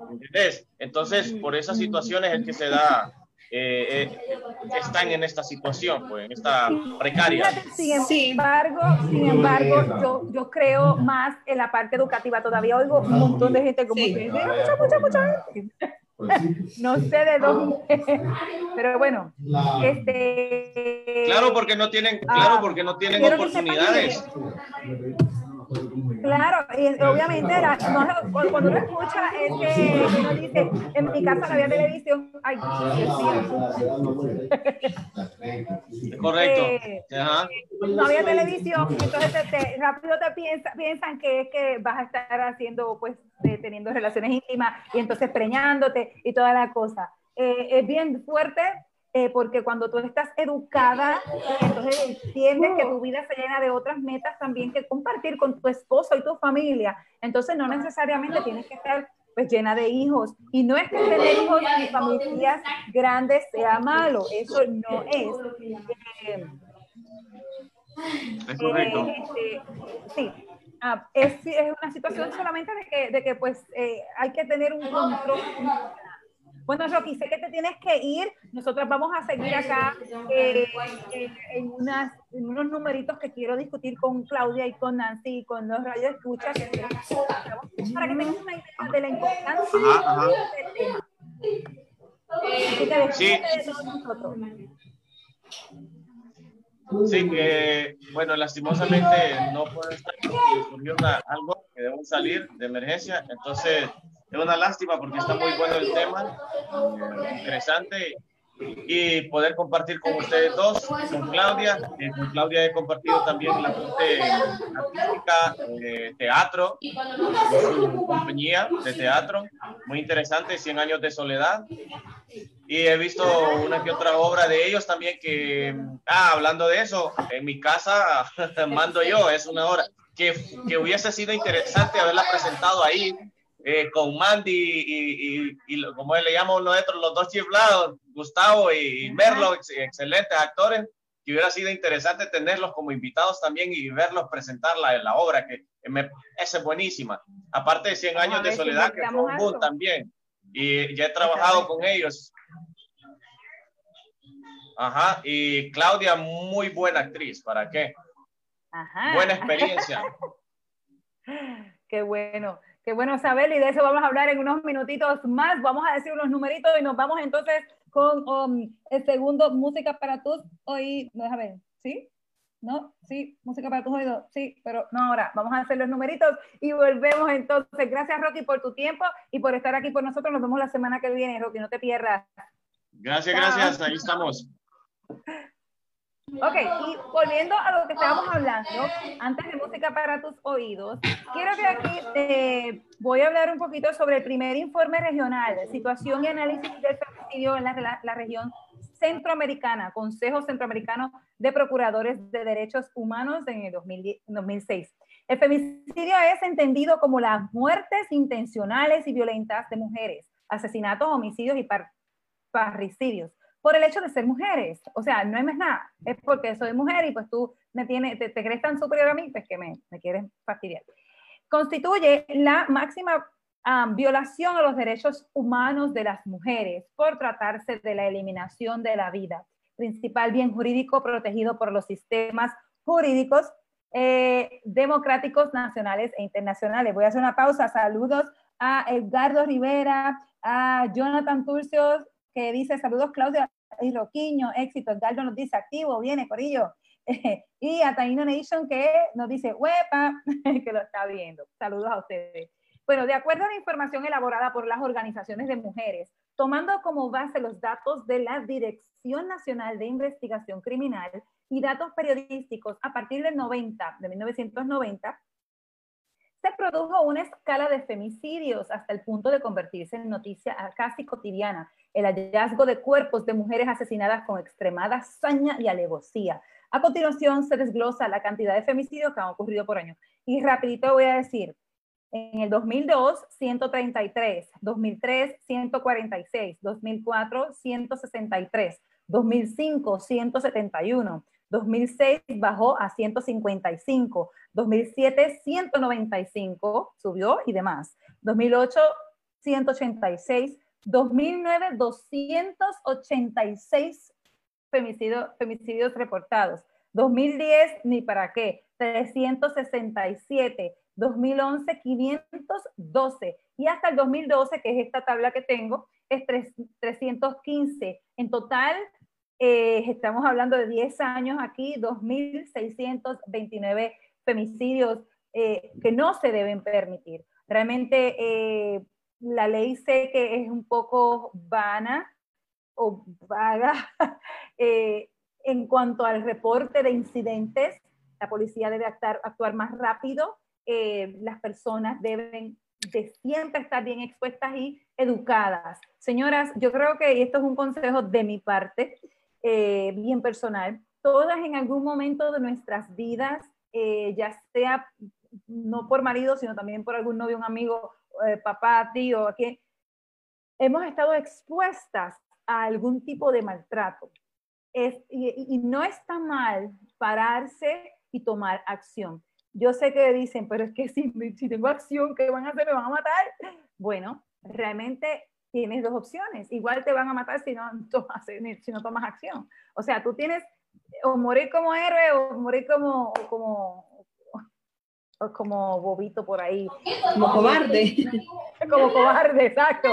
¿Entendés? Entonces, por esas situaciones es que se da eh, eh, están en esta situación, pues, en esta precaria. Sin embargo, sin embargo, yo, yo creo más en la parte educativa. Todavía oigo un montón de gente como que mucha, mucha, mucha gente. No sé de dónde, pero bueno, este. Claro, porque no tienen, claro, porque no tienen oportunidades. Claro, y obviamente la, no, cuando uno escucha es que uno dice, en mi casa no había televisión. Ay, Correcto. Eh, no había televisión, entonces te, rápido te piensa, piensan que es que vas a estar haciendo, pues, teniendo relaciones íntimas y entonces preñándote y toda la cosa. Eh, es bien fuerte eh, porque cuando tú estás educada, entonces entiendes que tu vida se llena de otras metas también que compartir con tu esposo y tu familia. Entonces no necesariamente tienes que estar pues llena de hijos. Y no es que tener hijos y familias grandes sea malo, eso no es. Eh, es correcto. Eh, este, sí, ah, es, es, una situación solamente de que, de que pues hay que tener un control bueno, Rocky, sé que te tienes que ir. Nosotros vamos a seguir acá eh, en, unas, en, unos numeritos que quiero discutir con Claudia y con Nancy y con los radios escuchas para que tengas una idea de la importancia del tema. sí. Sí, que bueno, lastimosamente no puedo estar, surgió algo que debo salir de emergencia, entonces es una lástima porque está muy bueno el tema, interesante y poder compartir con ustedes dos, con Claudia. Eh, con Claudia he compartido también la parte artística, eh, teatro, su compañía de teatro, muy interesante, 100 años de soledad. Y he visto una que otra obra de ellos también que, ah, hablando de eso, en mi casa mando yo, es una obra que, que hubiese sido interesante haberla presentado ahí eh, con Mandy y, y, como le llamamos nosotros, los dos chiflados, Gustavo y Merlo, excelentes actores, que hubiera sido interesante tenerlos como invitados también y verlos presentar la, la obra, que me, esa es buenísima. Aparte de 100 años de soledad, que fue un boom también. Y ya he trabajado con ellos. Ajá, y Claudia, muy buena actriz, ¿para qué? Ajá. Buena experiencia. Qué bueno. Qué bueno saber y de eso vamos a hablar en unos minutitos más. Vamos a decir unos numeritos y nos vamos entonces con um, el segundo, música para tus oídos. Déjame ver, ¿sí? ¿No? Sí, música para tus oídos, sí, pero no ahora. Vamos a hacer los numeritos y volvemos entonces. Gracias, Rocky, por tu tiempo y por estar aquí por nosotros. Nos vemos la semana que viene, Rocky, no te pierdas. Gracias, gracias, ahí estamos. Ok, y volviendo a lo que estábamos hablando, antes de música para tus oídos, quiero que aquí eh, voy a hablar un poquito sobre el primer informe regional, situación y análisis del femicidio en la, la región centroamericana, Consejo Centroamericano de Procuradores de Derechos Humanos en el 2006. El femicidio es entendido como las muertes intencionales y violentas de mujeres, asesinatos, homicidios y parricidios por el hecho de ser mujeres. O sea, no hay más nada. Es porque soy mujer y pues tú me tienes, te, crees tan superior a mí, pues que me, me quieres fastidiar. Constituye la máxima violación a los derechos humanos de las mujeres por tratarse de la eliminación de la vida, principal bien jurídico protegido por los sistemas jurídicos eh, democráticos nacionales e internacionales. Voy a hacer una pausa. Saludos a Edgardo Rivera, a Jonathan Turcios, que dice saludos Claudia y Roquiño, éxito. Edgardo nos dice activo, viene Corillo. y a Taino Nation que nos dice huepa, que lo está viendo. Saludos a ustedes. Bueno, de acuerdo a la información elaborada por las organizaciones de mujeres, tomando como base los datos de la Dirección Nacional de Investigación Criminal y datos periodísticos a partir del 90, de 1990, se produjo una escala de femicidios hasta el punto de convertirse en noticia casi cotidiana el hallazgo de cuerpos de mujeres asesinadas con extremada saña y alevosía. A continuación se desglosa la cantidad de femicidios que han ocurrido por año. Y rapidito voy a decir, en el 2002, 133, 2003, 146, 2004, 163, 2005, 171, 2006 bajó a 155, 2007 195, subió y demás, 2008 186, 2009, 286 femicidios, reportados. 2010, ni para qué, 367. 2011, 512. Y hasta el 2012, que es esta tabla que tengo, es 315. En total, eh, estamos hablando de 10 años aquí, 2.629 femicidios eh, que no se deben permitir. Realmente eh, la ley sé que es un poco vana o vaga en cuanto al reporte de incidentes. La policía debe actuar, actuar más rápido, las personas deben de siempre estar bien expuestas y educadas. Señoras, yo creo que esto es un consejo de mi parte, eh, bien personal. Todas en algún momento de nuestras vidas, eh, ya sea no por marido, sino también por algún novio, un amigo, eh, papá, tío, que hemos estado expuestas a algún tipo de maltrato. Y no está mal pararse y tomar acción. Yo sé que dicen, pero es que si, si tengo acción, ¿qué van a hacer? ¿Me van a matar? Bueno, realmente tienes dos opciones. Igual te van a matar si no tomas, si no tomas acción. O sea, tú tienes o morir como héroe o morir como, como, como bobito por ahí. Como cobarde. Como cobarde, exacto.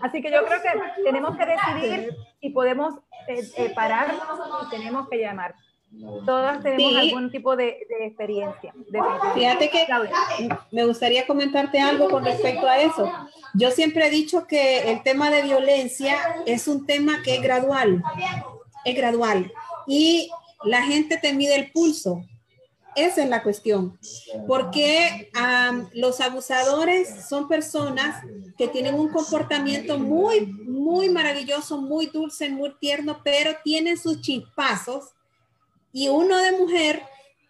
Así que yo creo que tenemos que decidir si podemos eh, eh, tenemos que llamar. Todas tenemos algún tipo de, experiencia. Fíjate que me gustaría comentarte algo con respecto a eso. Yo siempre he dicho que el tema de violencia es un tema que es gradual, es gradual. Y la gente te mide el pulso. Esa es la cuestión. Porque los abusadores son personas que tienen un comportamiento muy, muy maravilloso, muy dulce, muy tierno, pero tienen sus chispazos y uno de mujer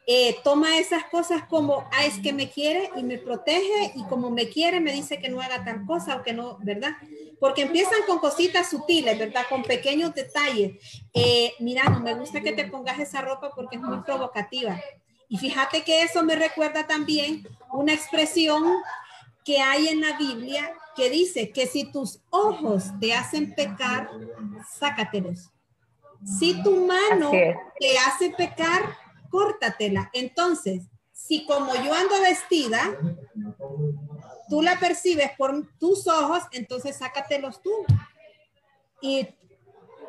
eh, toma esas cosas como, ah, es que me quiere y me protege y como me quiere me dice que no haga tal cosa o que no, ¿verdad? Porque empiezan con cositas sutiles, ¿verdad? Con pequeños detalles. Eh, mira, no me gusta que te pongas esa ropa porque es muy provocativa. Y fíjate que eso me recuerda también una expresión que hay en la Biblia que dice que si tus ojos te hacen pecar, sácatelos. Si tu mano te hace pecar, córtatela. Entonces, si como yo ando vestida, tú la percibes por tus ojos, entonces sácatelos tú. Y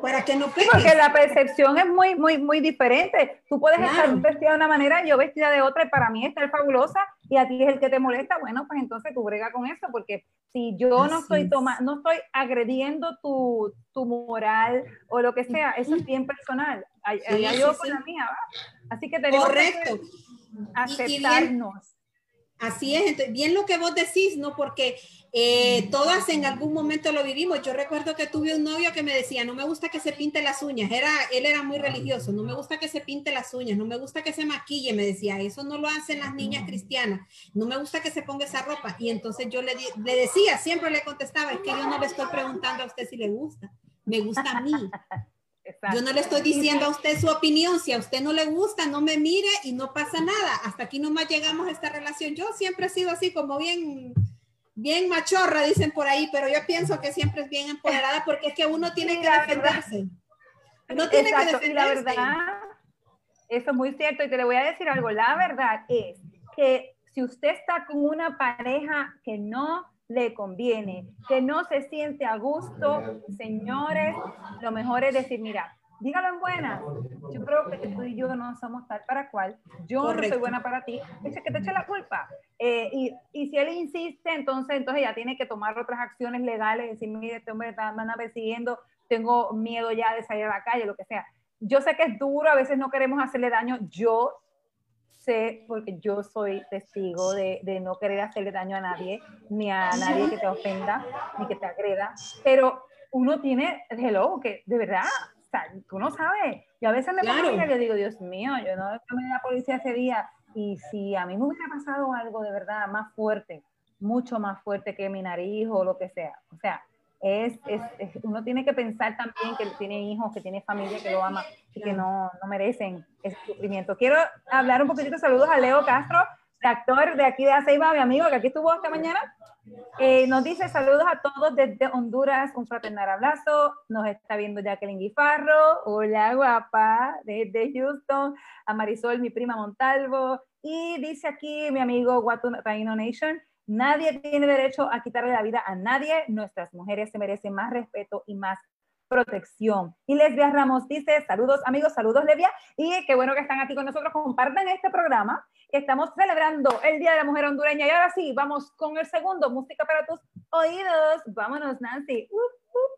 para que no porque la percepción es muy, muy, muy diferente. Tú puedes estar vestida de una manera, yo vestida de otra, y para mí estar fabulosa, y a ti es el que te molesta, bueno, pues entonces tú brega con eso, porque si yo no estoy tomando, no estoy agrediendo tu, tu, moral o lo que sea, eso es bien personal. Hay, algo con la mía, ¿va? Así que tenemos Correcto. que aceptarnos. Así es, bien lo que vos decís, ¿no? Porque eh, todas en algún momento lo vivimos. Yo recuerdo que tuve un novio que me decía, no me gusta que se pinte las uñas. Era, él era muy religioso, no me gusta que se pinte las uñas, no me gusta que se maquille, me decía, eso no lo hacen las niñas cristianas, no me gusta que se ponga esa ropa. Y entonces yo le, le decía, siempre le contestaba, es que yo no le estoy preguntando a usted si le gusta, me gusta a mí. Yo no le estoy diciendo a usted su opinión. Si a usted no le gusta, no me mire y no pasa nada. Hasta aquí nomás llegamos a esta relación. Yo siempre he sido así como bien, bien machorra, dicen por ahí, pero yo pienso que siempre es bien empoderada porque es que uno tiene que defenderse. Uno tiene que defenderse. La verdad, eso es muy cierto. Y te le voy a decir algo. La verdad es que si usted está con una pareja que no le conviene, que no se siente a gusto, señores, lo mejor es decir, mira, dígalo en buena. Yo creo que tú y yo no somos tal para cual. Yo no soy buena para ti. Eche que te eche la culpa. Eh, y, y, si él insiste, entonces, entonces ya tiene que tomar otras acciones legales, decir, mire, este hombre está, me anda persiguiendo, tengo miedo ya de salir a la calle, lo que sea. Yo sé que es duro, a veces no queremos hacerle daño. Yo porque yo soy testigo de, de, no querer hacerle daño a nadie, ni a nadie que te ofenda, ni que te agreda, pero uno tiene, hello, que de verdad, o sea, tú no sabes. Y a veces me claro. pongo y digo, Dios mío, yo no llamé a la policía ese día, y si a mí me hubiera pasado algo de verdad más fuerte, mucho más fuerte que mi nariz o lo que sea, o sea, es, es, uno tiene que pensar también que tiene hijos, que tiene familia que lo ama y que no, no merecen ese sufrimiento. Quiero hablar un poquitito, saludos a Leo Castro, actor de aquí de Aceiba, mi amigo, que aquí estuvo esta mañana. Eh, nos dice saludos a todos desde Honduras, un fraternal abrazo. Nos está viendo Jacqueline Guifarro, hola guapa, desde Houston, a Marisol, mi prima Montalvo. Y dice aquí mi amigo Watu Taino Nation, nadie tiene derecho a quitarle la vida a nadie. Nuestras mujeres se merecen más respeto y más protección. Y Lesbia Ramos dice, saludos amigos, saludos Lesbia, y qué bueno que están aquí con nosotros, compartan este programa, estamos celebrando el Día de la Mujer Hondureña. Y ahora sí, vamos con el segundo, música para tus oídos. Vámonos, Nancy. Uh, uh.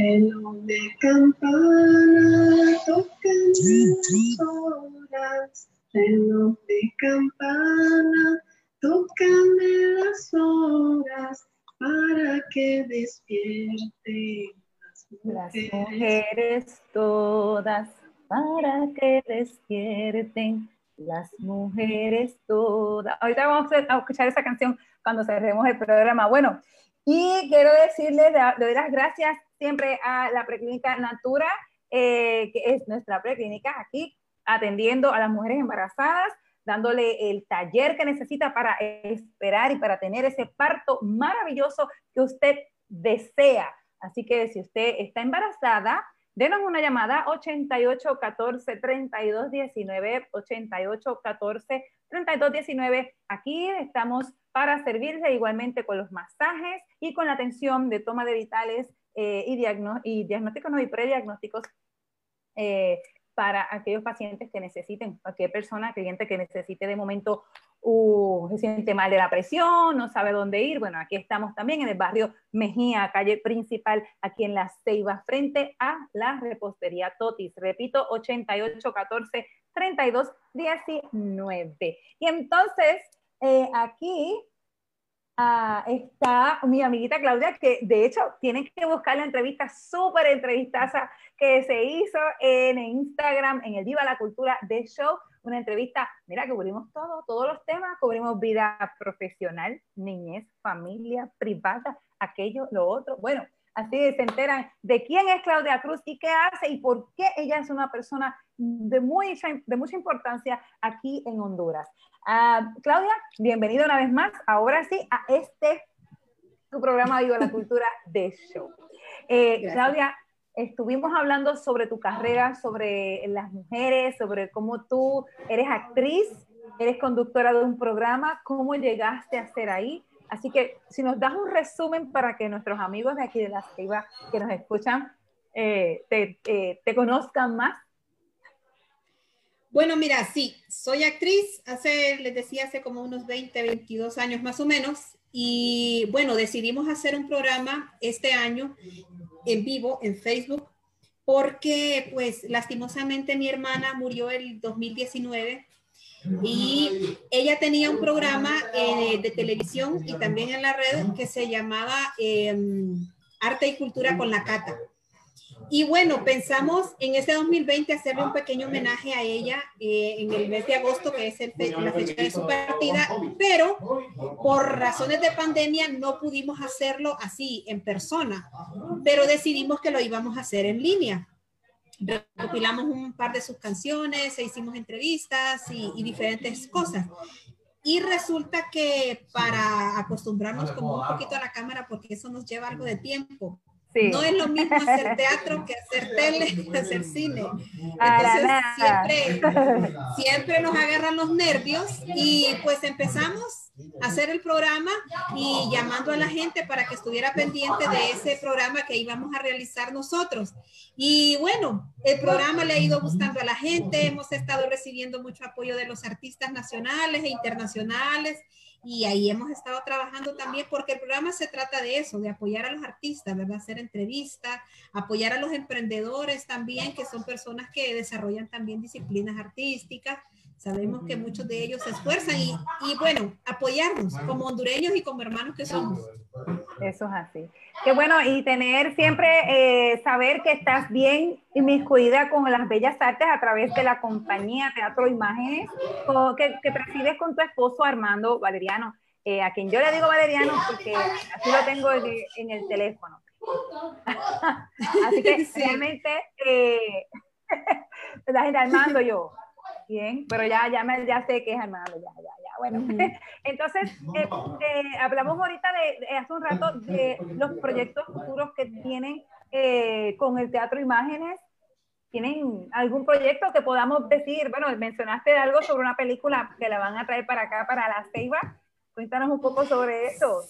Reloj de campana, tocan las horas. Reloj de campana, tócame las horas para que despierten las mujeres todas, para que despierten las mujeres todas. Ahorita vamos a escuchar esa canción cuando cerremos el programa. Bueno, y quiero decirles, le doy las gracias siempre a la preclínica Natura, eh, que es nuestra preclínica aquí, atendiendo a las mujeres embarazadas, dándole el taller que necesita para esperar y para tener ese parto maravilloso que usted desea. Así que si usted está embarazada, denos una llamada 88 14 32 19 88 14 32 19. Aquí estamos para servirse igualmente con los masajes y con la atención de toma de vitales eh, y, diagnósticos y prediagnósticos eh, para aquellos pacientes que necesiten, cualquier persona, cliente que necesite de momento, uh, se siente mal de la presión, no sabe dónde ir. Bueno, aquí estamos también en el barrio Mejía, calle principal, aquí en La Ceiba, frente a la repostería Totis. Repito, 8814 32 19. Y entonces, eh, aquí Ah, está mi amiguita Claudia, que de hecho tienen que buscar la entrevista, súper entrevistaza que se hizo en Instagram, en el Viva la Cultura de Show. Una entrevista, mira, que cubrimos todo, todos los temas, cubrimos vida profesional, niñez, familia, privada, aquello, lo otro. Bueno, así se enteran de quién es Claudia Cruz y qué hace y por qué ella es una persona de, muy, de mucha importancia aquí en Honduras. Ah, Claudia, bienvenida una vez más, ahora sí, a este tu programa Viva la Cultura de Show. Eh, Claudia, estuvimos hablando sobre tu carrera, sobre las mujeres, sobre cómo tú eres actriz, eres conductora de un programa, cómo llegaste a ser ahí. Así que si nos das un resumen para que nuestros amigos de aquí de la Ceiba que nos escuchan eh, te, eh, te conozcan más. Bueno, mira, sí, soy actriz, hace, les decía, hace como unos 20, 22 años más o menos, y bueno, decidimos hacer un programa este año en vivo en Facebook, porque pues lastimosamente mi hermana murió el 2019 y ella tenía un programa eh, de televisión y también en la red que se llamaba em, Arte y Cultura con la Cata. Y bueno, pensamos en este 2020 hacerle un pequeño homenaje a ella eh, en el mes de agosto, que es la fecha de su partida, pero por razones de pandemia no pudimos hacerlo así, en persona, pero decidimos que lo íbamos a hacer en línea. Recopilamos un par de sus canciones, e hicimos entrevistas y, y diferentes cosas. Y resulta que para acostumbrarnos como un poquito a la cámara, porque eso nos lleva algo de tiempo, no es lo mismo hacer teatro que hacer tele, que hacer cine. Entonces siempre, siempre nos agarran los nervios y pues empezamos a hacer el programa y llamando a la gente para que estuviera pendiente de ese programa que íbamos a realizar nosotros. Y bueno, el programa le ha ido gustando a la gente, hemos estado recibiendo mucho apoyo de los artistas nacionales e internacionales y ahí hemos estado trabajando también porque el programa se trata de eso, de apoyar a los artistas, ¿verdad? Hacer entrevistas, apoyar a los emprendedores también, que son personas que desarrollan también disciplinas artísticas. Sabemos que muchos de ellos se esfuerzan y, y bueno, apoyarnos como hondureños y como hermanos que somos. Eso es así. Qué bueno, y tener siempre, eh, saber que estás bien inmiscuida con las bellas artes a través de la compañía Teatro Imágenes, que, que presides con tu esposo Armando Valeriano, eh, a quien yo le digo Valeriano porque así lo tengo en, el teléfono. así que realmente, eh, la gente Armando yo, bien, pero ya, ya, me, ya sé que es Armando, ya, ya, ya. Bueno, entonces, eh, eh, hablamos ahorita de, hace un rato de los proyectos futuros que tienen eh, con el Teatro Imágenes. ¿Tienen algún proyecto que podamos decir? Bueno, mencionaste algo sobre una película que la van a traer para acá, para La Ceiba. Cuéntanos un poco sobre eso.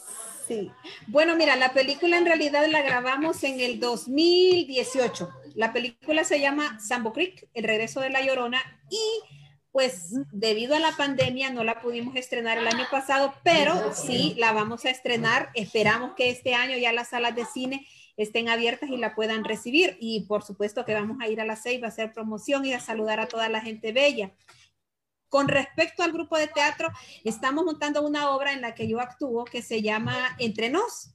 Sí. Bueno, mira, la película en realidad la grabamos en el 2018. La película se llama Sambo Creek, El regreso de la Llorona, y pues debido a la pandemia no la pudimos estrenar el año pasado, pero sí la vamos a estrenar. Esperamos que este año ya las salas de cine estén abiertas y la puedan recibir. Y por supuesto que vamos a ir a la CEIB a hacer promoción y a saludar a toda la gente bella. Con respecto al grupo de teatro, estamos montando una obra en la que yo actúo que se llama Entre Nos.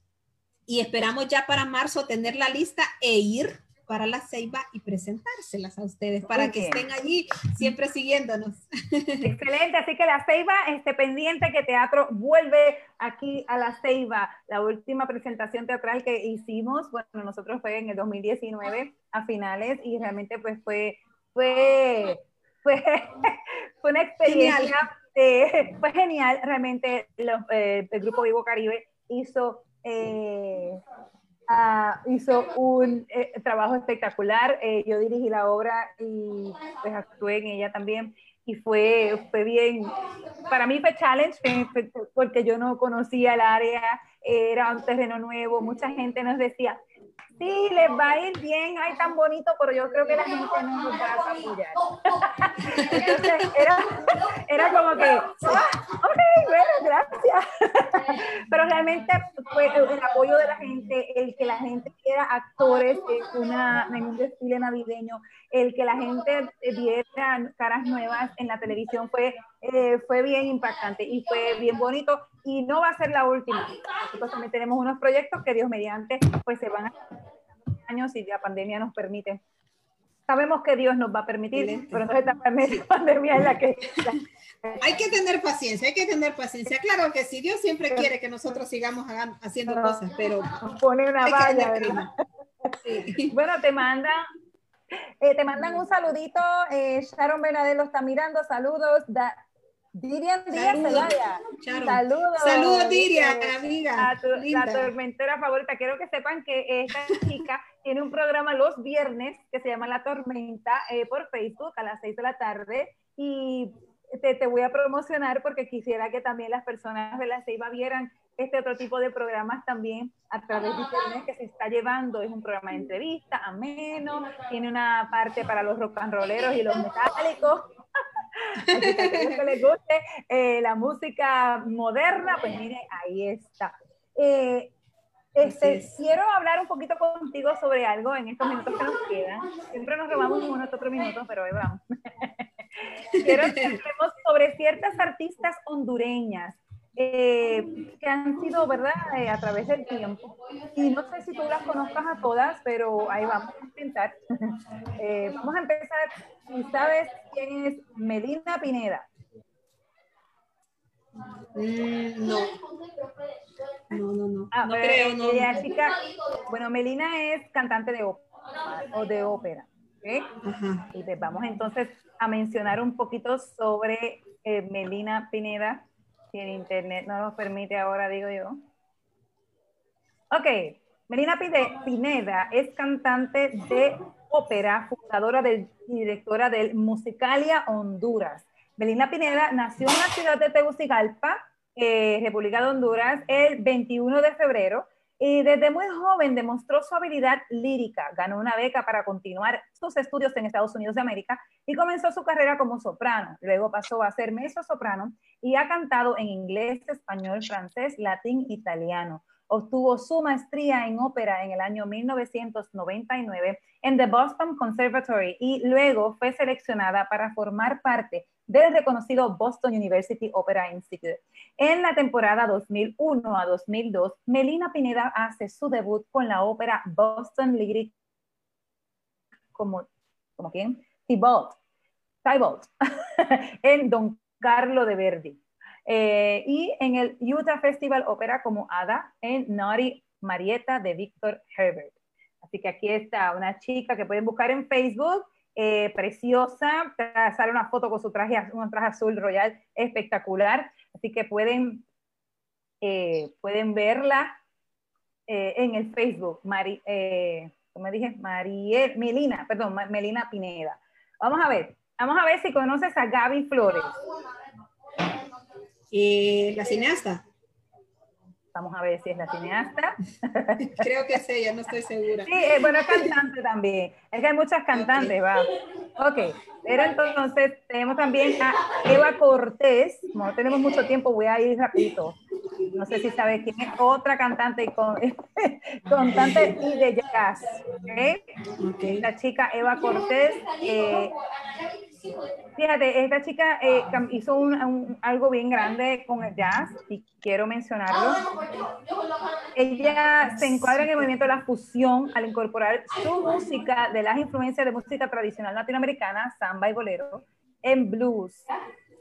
y esperamos ya para marzo tener la lista e ir para la Ceiba y presentárselas a ustedes para que estén allí siempre siguiéndonos. Excelente, así que la Ceiba, este pendiente que teatro vuelve aquí a la Ceiba. La última presentación teatral que hicimos, bueno, nosotros fue en el 2019 a finales y realmente pues fue, fue, fue, fue una experiencia, genial. fue genial, realmente eh, el Grupo Vivo Caribe hizo eh, ah, hizo un eh, trabajo espectacular. Eh, yo dirigí la obra y pues actué en ella también. Y fue, fue bien, para mí fue challenge porque yo no conocía el área, era un terreno nuevo, mucha gente nos decía, sí, les va a ir bien, ay, tan bonito, pero yo creo que la gente no nos va a apoyar. Entonces, era, era como que, ah, ok, bueno, gracias. pero realmente fue el apoyo de la gente, el que la gente quiera actores en, en un desfile navideño, el que la gente viera caras nuevas en la televisión fue, eh, fue bien impactante y fue bien bonito y no va a ser la última. Nosotros también tenemos unos proyectos que Dios mediante pues se van a años y la pandemia nos permite. Sabemos que Dios nos va a permitir, pero no es esta pandemia en la que... Hay que tener paciencia, hay que tener paciencia. Claro que sí, Dios siempre quiere que nosotros sigamos haciendo cosas, pero... Pone una valla, ¿verdad? Bueno, te mandan eh, te mandan un saludito, eh, Sharon Bernadette lo está mirando, saludos. Da, Dirian Díaz Celaya. Saludos. Saludos, Dirian, amiga. A tu, la tormentera favorita. Quiero que sepan que esta chica tiene un programa los viernes que se llama La Tormenta eh, por Facebook a las 6 de la tarde. Y te, te, voy a promocionar porque quisiera que también las personas de la Ceiba vieran este otro tipo de programas también a través de internet que se está llevando. Es un programa de entrevista, ameno, tiene una parte para los rock and rolleros y los metálicos que les guste eh, la música moderna, pues mire, ahí está. Eh, este, quiero hablar un poquito contigo sobre algo en estos minutos que nos quedan. Siempre nos robamos unos otro minuto, pero ahí vamos. quiero que hablemos sobre ciertas artistas hondureñas eh, que han sido, ¿verdad?, eh, a través del tiempo. Y no sé si tú las conozcas a todas, pero ahí vamos a intentar. Eh, vamos a empezar. ¿Sabes quién es Melina Pineda? Mm, no. No, no, no. Ah, no creo, no. chica, bueno, Melina es cantante de ópera o de ópera. ¿Okay? Y pues vamos entonces a mencionar un poquito sobre Melina Pineda el internet no nos permite ahora, digo yo. Ok, Melina Pineda es cantante de ópera, fundadora y directora del Musicalia Honduras. Melina Pineda nació en la ciudad de Tegucigalpa, eh, República de Honduras, el 21 de febrero y desde muy joven demostró su habilidad lírica, ganó una beca para continuar sus estudios en Estados Unidos de América y comenzó su carrera como soprano. Luego pasó a ser mezzo soprano y ha cantado en inglés, español, francés, latín, italiano. Obtuvo su maestría en ópera en el año 1999 en The Boston Conservatory y luego fue seleccionada para formar parte del reconocido Boston University Opera Institute. En la temporada 2001 a 2002, Melina Pineda hace su debut con la ópera Boston Lyric como, ¿como quién? Thibaut en Don Carlo de Verdi. Eh, y en el Utah Festival Opera como Ada en Naughty Marietta de Victor Herbert. Así que aquí está una chica que pueden buscar en Facebook eh, preciosa, sale una foto con su traje, un traje azul royal espectacular, así que pueden, eh, pueden verla eh, en el Facebook, Mari, como dije, Mariel, Melina, perdón, Melina Pineda. Vamos a ver, vamos a ver si conoces a Gaby Flores. la cineasta. Vamos a ver si es la cineasta. Creo que es ella, no estoy segura. Sí, eh, bueno, es cantante también. Es que hay muchas cantantes, va. Ok, pero entonces tenemos también a Eva Cortés. Como no tenemos mucho tiempo, voy a ir rapidito. No sé si sabes quién es otra cantante con, cantante y de jazz. ¿okay? La chica Eva Cortés. Eh, Fíjate, esta chica eh, hizo un, algo bien grande con el jazz y quiero mencionarlo. Ella se encuadra en el movimiento de la fusión al incorporar su música de las influencias de música tradicional latinoamericana, samba y bolero, en blues,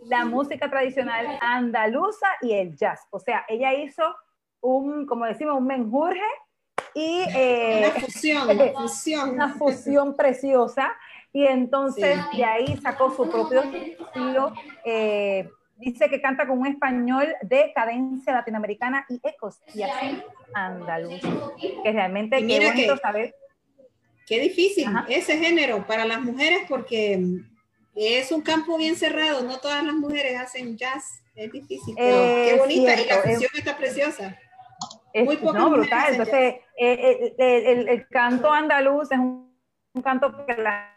la música tradicional andaluza y el jazz. O sea, ella hizo un, como decimos, un menjurje y eh, una fusión, fusión. una fusión preciosa y entonces de ahí sacó su propio estilo. Eh, dice que canta con un español de cadencia latinoamericana y ecos y así andaluz. Que realmente qué bonito saber. Qué difícil ese género para las mujeres porque es un campo bien cerrado, no todas las mujeres hacen jazz, es difícil, pero qué bonita y la fusión está preciosa. Muy no, brutal. Entonces, eh, eh, el, canto andaluz es un, canto que la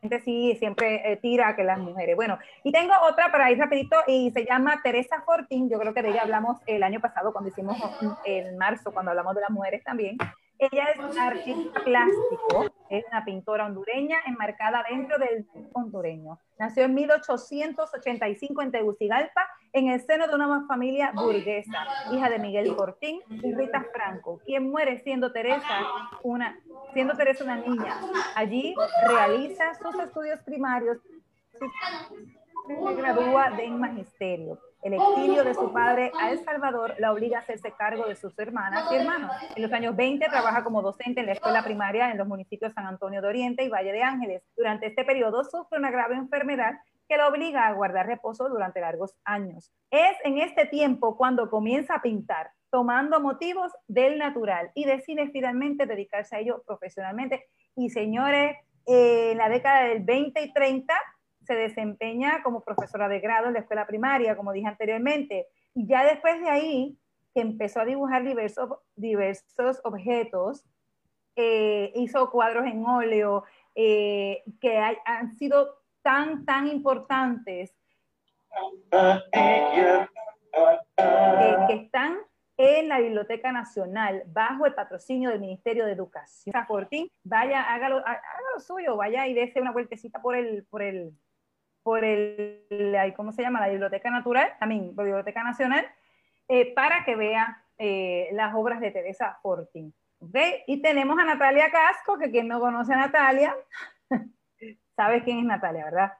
gente sí siempre eh, tira que las mujeres. Bueno, y tengo otra para ir rapidito y se llama Teresa Fortín. Yo creo que de ella hablamos el año pasado cuando hicimos en marzo, cuando hablamos de las mujeres también. Ella es artista plástico, es una pintora hondureña enmarcada dentro del hondureño. Nació en 1885 en Tegucigalpa, en el seno de una familia burguesa, hija de Miguel Cortín y Rita Franco, quien muere siendo Teresa una, siendo Teresa una niña. Allí realiza sus estudios primarios se gradúa de magisterio. El exilio de su padre a El Salvador la obliga a hacerse cargo de sus hermanas y hermanos. En los años 20 trabaja como docente en la escuela primaria en los municipios San Antonio de Oriente y Valle de Ángeles. Durante este periodo sufre una grave enfermedad que la obliga a guardar reposo durante largos años. Es en este tiempo cuando comienza a pintar, tomando motivos del natural y decide finalmente dedicarse a ello profesionalmente. Y señores, en la década del 20 y 30 se desempeña como profesora de grado en la escuela primaria, como dije anteriormente, y ya después de ahí que empezó a dibujar diversos, diversos objetos, eh, hizo cuadros en óleo eh, que han sido tan, tan importantes eh, que están en la Biblioteca Nacional bajo el patrocinio del Ministerio de Educación. Fortín, vaya, hágalo, hágalo suyo, vaya y dése una vueltecita por el, por el, por el, ¿cómo se llama? La Biblioteca Natural, también la Biblioteca Nacional, eh, para que vea eh, las obras de Teresa Fortín. ¿okay? Y tenemos a Natalia Casco, que quien no conoce a Natalia, sabes quién es Natalia, ¿verdad?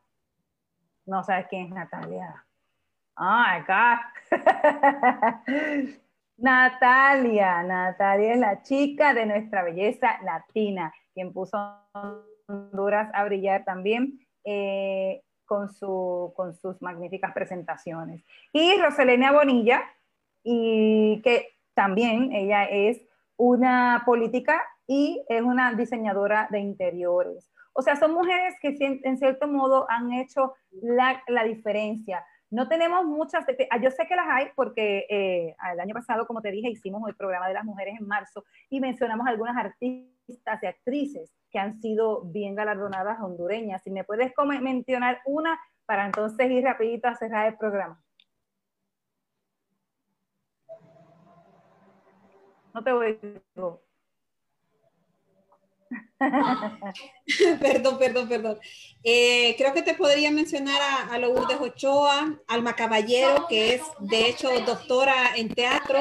No sabes quién es Natalia. Ah, acá. Natalia, Natalia es la chica de nuestra belleza latina, quien puso Honduras a brillar también. Eh, con, su, con sus magníficas presentaciones. Y Roselena Bonilla, y que también ella es una política y es una diseñadora de interiores. O sea, son mujeres que en cierto modo han hecho la, la diferencia. No tenemos muchas, ah, yo sé que las hay porque eh, el año pasado, como te dije, hicimos el programa de las mujeres en marzo y mencionamos algunas artistas y actrices que han sido bien galardonadas hondureñas. Si me puedes mencionar una para entonces ir rapidito a cerrar el programa. No te voy a perdón, perdón, perdón. Eh, creo que te podría mencionar a, a Lourdes Ochoa, Alma Caballero, que es de hecho doctora en teatro,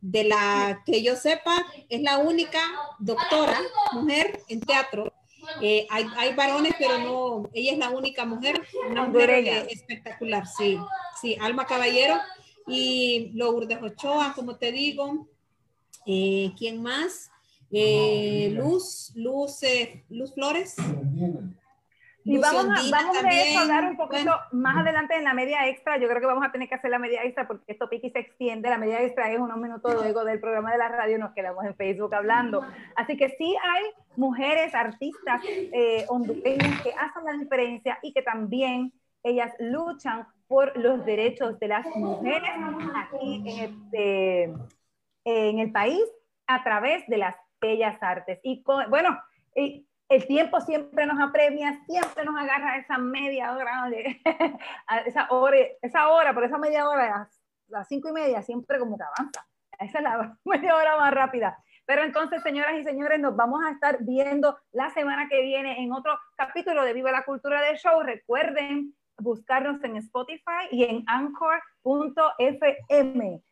de la que yo sepa, es la única doctora mujer en teatro. Eh, hay, hay, varones, pero no, ella es la única mujer, una mujer eh, espectacular, sí, sí, Alma Caballero y Lourdes Ochoa, como te digo. ¿Quién más? Eh, Luz, Luz, eh, Luz Flores. Y vamos, a, vamos a hablar un poquito más adelante en la media extra. Yo creo que vamos a tener que hacer la media extra porque esto pique se extiende. La media extra es unos minutos luego del programa de la radio. Nos quedamos en Facebook hablando. Así que sí hay mujeres, artistas eh, hondureñas que hacen la diferencia y que también ellas luchan por los derechos de las mujeres aquí en, este, en el país a través de las bellas artes. Y bueno, el tiempo siempre nos apremia, siempre nos agarra esa media hora, de, esa hora, esa hora, por esa media hora, las, las cinco y media, siempre como que avanza. Esa es la media hora más rápida. Pero entonces, señoras y señores, nos vamos a estar viendo la semana que viene en otro capítulo de Viva la Cultura del Show. Recuerden buscarnos en Spotify y en anchor.fm.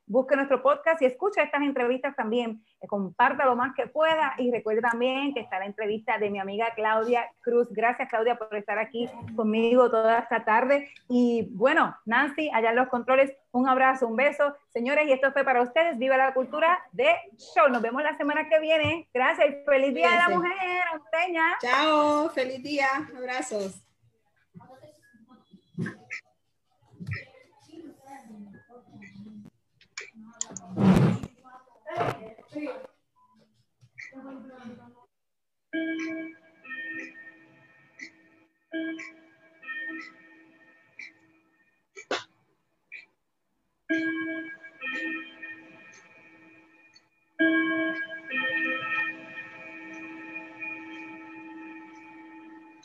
Busque nuestro podcast y escuche estas entrevistas también. Comparta lo más que pueda y recuerde también que está la entrevista de mi amiga Claudia Cruz. Gracias, Claudia, por estar aquí conmigo toda esta tarde. Y bueno, Nancy, allá en los controles, un abrazo, un beso. Señores, y esto fue para ustedes. Viva la cultura de show. Nos vemos la semana que viene. Gracias y feliz Día de la Mujer, Chao, feliz día. Abrazos.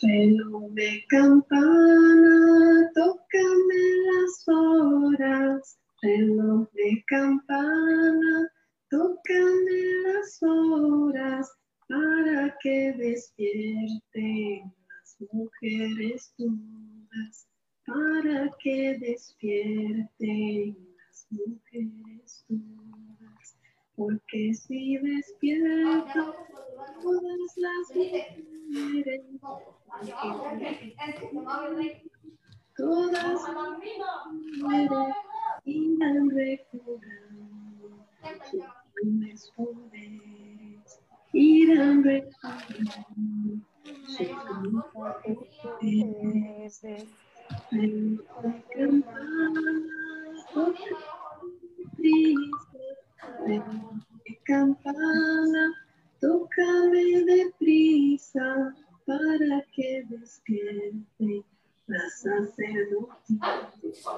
Reloj de campana, tócame las horas. Reloj de campana, tócame las horas para que despierten las mujeres todas, para que despierten las mujeres todas, porque si despiertan todas las mujeres, todas mujeres irán recobrando sus irán sus poderes. En la campana, toca prisa, de campana, para que despierte la sacerdotisa,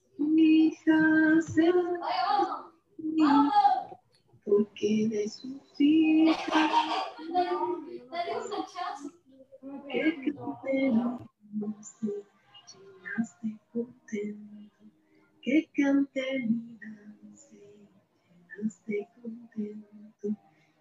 Mi se porque de sus hijas que canten llenas de contento, que canten y dancen llenas de contento,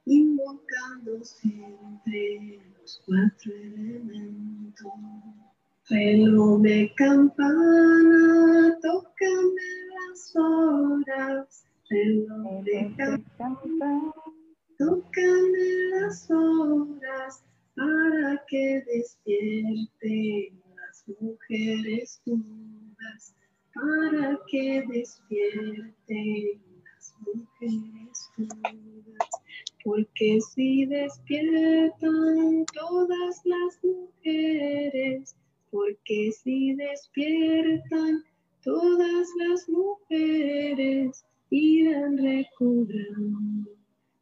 invocando siempre los cuatro elementos. Reloj de campana, tócame las horas. Reloj de campana, tócame las horas para que despierten las mujeres todas, para que despierten las mujeres todas. Porque si despiertan todas las mujeres, porque si despiertan todas las mujeres, irán recobrando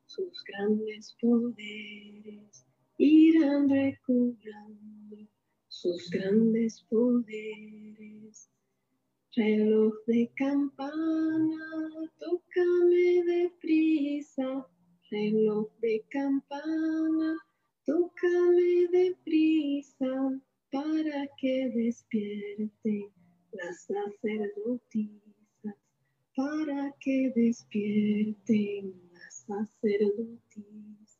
sus grandes poderes, irán recobrando sus grandes poderes. Reloj de campana, tócame deprisa, reloj de campana, tócame deprisa para que despierte las sacerdotisas, para que despierten las sacerdotisas.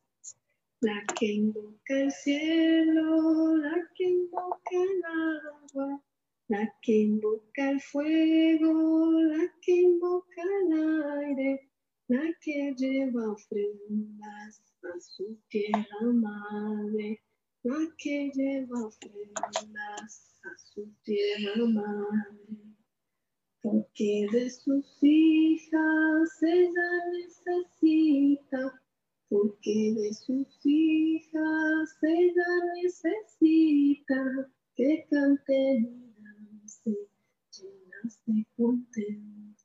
La que invoca el cielo, la que invoca el agua, la que invoca el fuego, la que invoca el aire, la que lleva ofrendas a su tierra madre, la que lleva ofrendas a su tierra madre. Porque de sus hijas ella necesita, porque de sus hijas ella necesita que canten llenas de contento,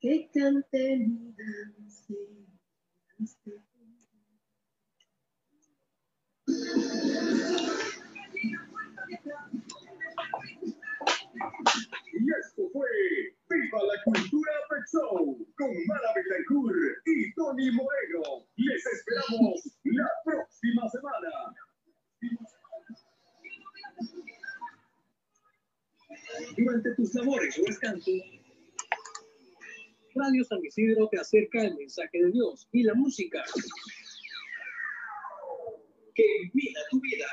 que canten y dancen llenas de. Y esto fue Viva la Cultura Pet con Mara Betancourt y Tony Moreno. Les esperamos la próxima semana. Durante tus labores o descanso, Radio San Isidro te acerca el mensaje de Dios y la música que ilumina tu vida.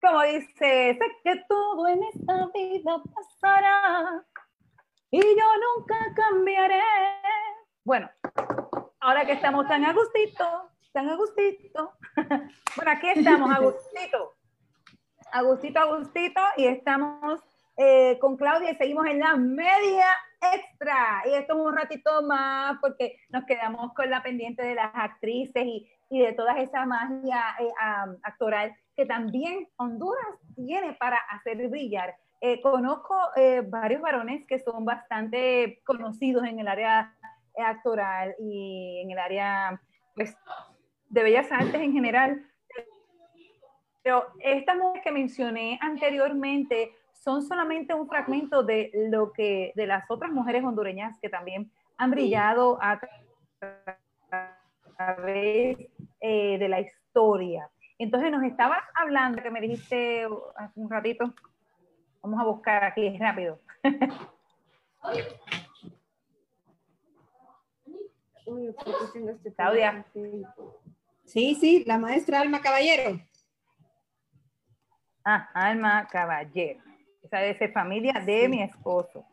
Como dice, sé que todo en esta vida pasará y yo nunca cambiaré. Bueno, ahora que estamos tan a gustito, tan a gustito. bueno, aquí estamos, a gustito. A gustito, a gustito, y estamos eh, con Claudia y seguimos en la media extra. Y esto es un ratito más porque nos quedamos con la pendiente de las actrices y, y de toda esa magia eh, actoral que también Honduras tiene para hacer brillar. Eh, conozco eh, varios varones que son bastante conocidos en el área actoral y en el área pues, de bellas artes en general. Pero estas mujeres que mencioné anteriormente son solamente un fragmento de lo que de las otras mujeres hondureñas que también han brillado a través eh, de la historia. Entonces nos estabas hablando, que me dijiste hace un ratito, vamos a buscar aquí rápido. Claudia. Sí, sí, la maestra Alma Caballero. Ah, Alma Caballero. Esa es de familia de mi esposo.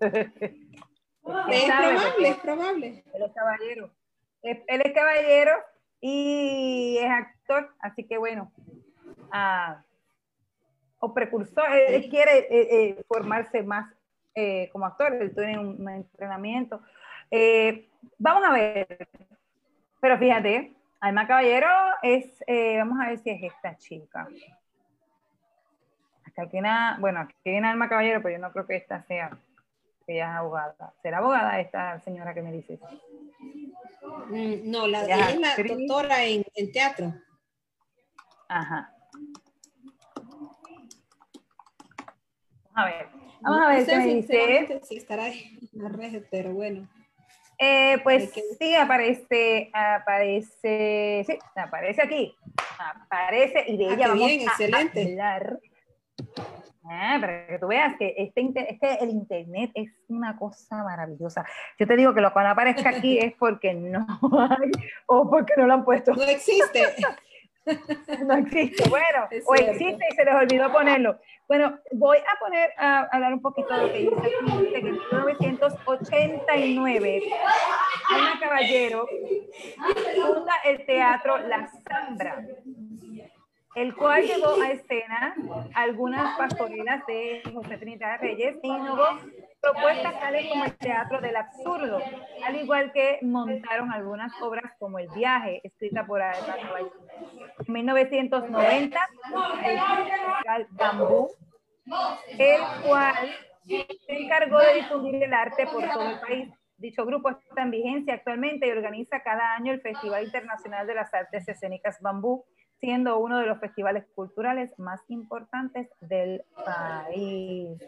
Es probable, es probable. Él es caballero. Él él es caballero y es actor, así que bueno. ah, o precursor, él, él quiere eh, eh, formarse más eh, como actor, él tiene un, un entrenamiento. Eh, vamos a ver, pero fíjate, Alma Caballero es, eh, vamos a ver si es esta chica. Una, bueno, aquí viene Alma Caballero, pero yo no creo que esta sea, que ella es abogada. ¿Será abogada esta señora que me dices? Mm, No, la, Ya, ella es la actriz. doctora en, en teatro. Ajá. Vamos a ver. Vamos a ver qué me dice. si estará en la red, pero bueno. Eh, pues que- sí, aparece, aparece, sí, aparece aquí. Aparece y de Ah, ella vamos bien, a excelente. hablar. Ah, para que tú veas que este inter- es que el internet es una cosa maravillosa. Yo te digo que lo que no aparezca aquí es porque no hay o porque no lo han puesto. No existe. No existe. Bueno, o existe y se les olvidó ponerlo. Bueno, voy a poner a, a hablar un poquito de lo que dice aquí. Que en 1989, Ana Caballero funda el teatro La Zambra, el cual llevó a escena algunas pastorelas de José Trinidad Reyes e innovó propuestas tales como el teatro del absurdo, al igual que montaron algunas obras como El viaje, escrita por Caballero. En 1990, el el cual se encargó de difundir el arte por todo el país. Dicho grupo está en vigencia actualmente y organiza cada año el Festival Internacional de las Artes Escénicas Bambú, siendo uno de los festivales culturales más importantes del país.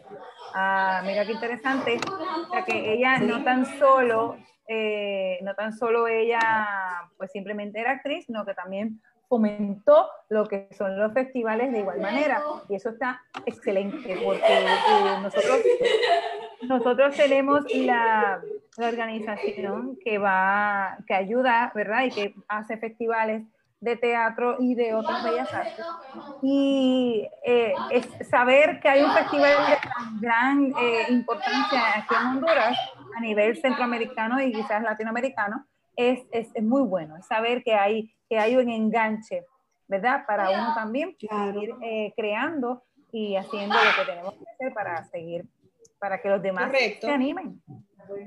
Ah, mira qué interesante, o sea que ella no tan solo, eh, no tan solo ella, pues simplemente era actriz, sino que también fomentó lo que son los festivales de igual manera. Y eso está excelente, porque eh, nosotros, nosotros tenemos la, la organización que va, que ayuda, ¿verdad? Y que hace festivales de teatro y de otras bellas artes. Y eh, es saber que hay un festival de tan gran eh, importancia aquí en Honduras, a nivel centroamericano y quizás latinoamericano, es, es, es muy bueno. Es saber que hay, que hay un enganche, ¿verdad? Para uno también Claro. seguir eh, creando y haciendo lo que tenemos que hacer para seguir, para que los demás Correcto. se animen.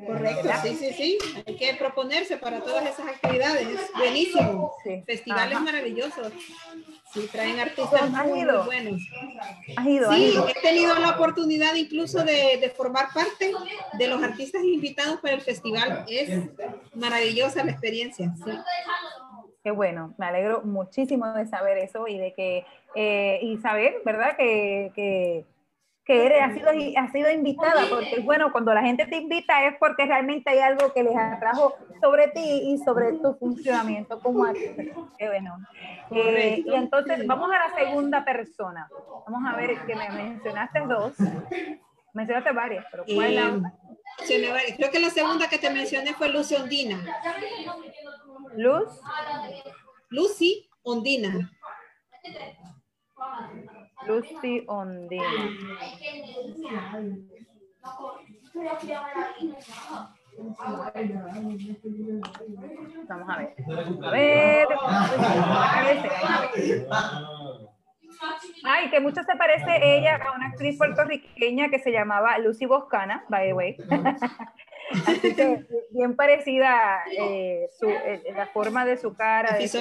Correcto, sí, sí, sí. Hay que proponerse para todas esas actividades. Buenísimo. Sí. Festivales Ajá. maravillosos. Sí, traen artistas ¿Has muy, buenos. ¿Has ido? ¿Has Sí, ido? he tenido la oportunidad incluso de, de formar parte de los artistas invitados para el festival. Es maravillosa la experiencia. sí. Qué bueno, me alegro muchísimo de saber eso y de que, eh, y saber, ¿verdad? Que, que, que eres, has, sido, has sido invitada, porque bueno, cuando la gente te invita es porque realmente hay algo que les atrajo sobre ti y sobre tu funcionamiento como artista. Bueno. Eh, y entonces vamos a la segunda persona. Vamos a ver que me mencionaste dos. Mencionaste varias, pero ¿cuál es la Eh, otra? Creo que la segunda que te mencioné fue Lucy Ondina. Luz. Lucy Ondina. Lucy Ondina. Vamos a ver. A ver. Ay, que mucho se parece ella a una actriz puertorriqueña que se llamaba Lucy Boscana, by the way. Así que bien parecida eh, su, eh, la forma de su cara. La de su.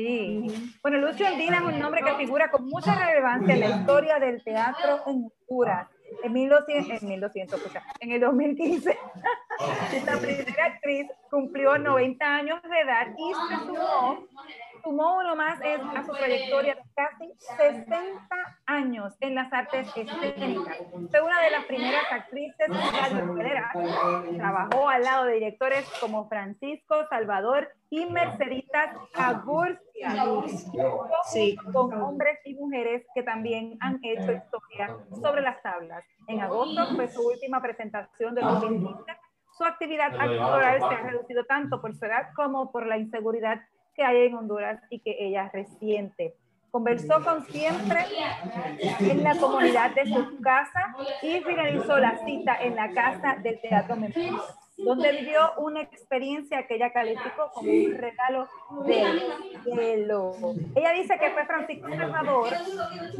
Sí. Bueno, Lucio Andina es un nombre que figura con mucha relevancia en la historia del teatro en Honduras. En 1200, en 1200, escucha, en el 2015, la primera actriz cumplió 90 años de edad y se sumó, sumó uno más es a su trayectoria de casi 60 años en las artes escénicas. Fue una de las primeras actrices radionovelas. Trabajó al lado de directores como Francisco Salvador y Merceditas Agurcia. Sí. Con hombres y mujeres que también han hecho historia sobre las tablas. En agosto fue su última presentación de 2015. Su actividad actoral se ha reducido tanto por su edad como por la inseguridad que hay en Honduras y que ella resiente. Conversó con siempre en la comunidad de su casa y finalizó la cita en la casa del Teatro Memorial, donde vivió una experiencia que ella calificó como un regalo del cielo. Ella dice que fue Francisco Salvador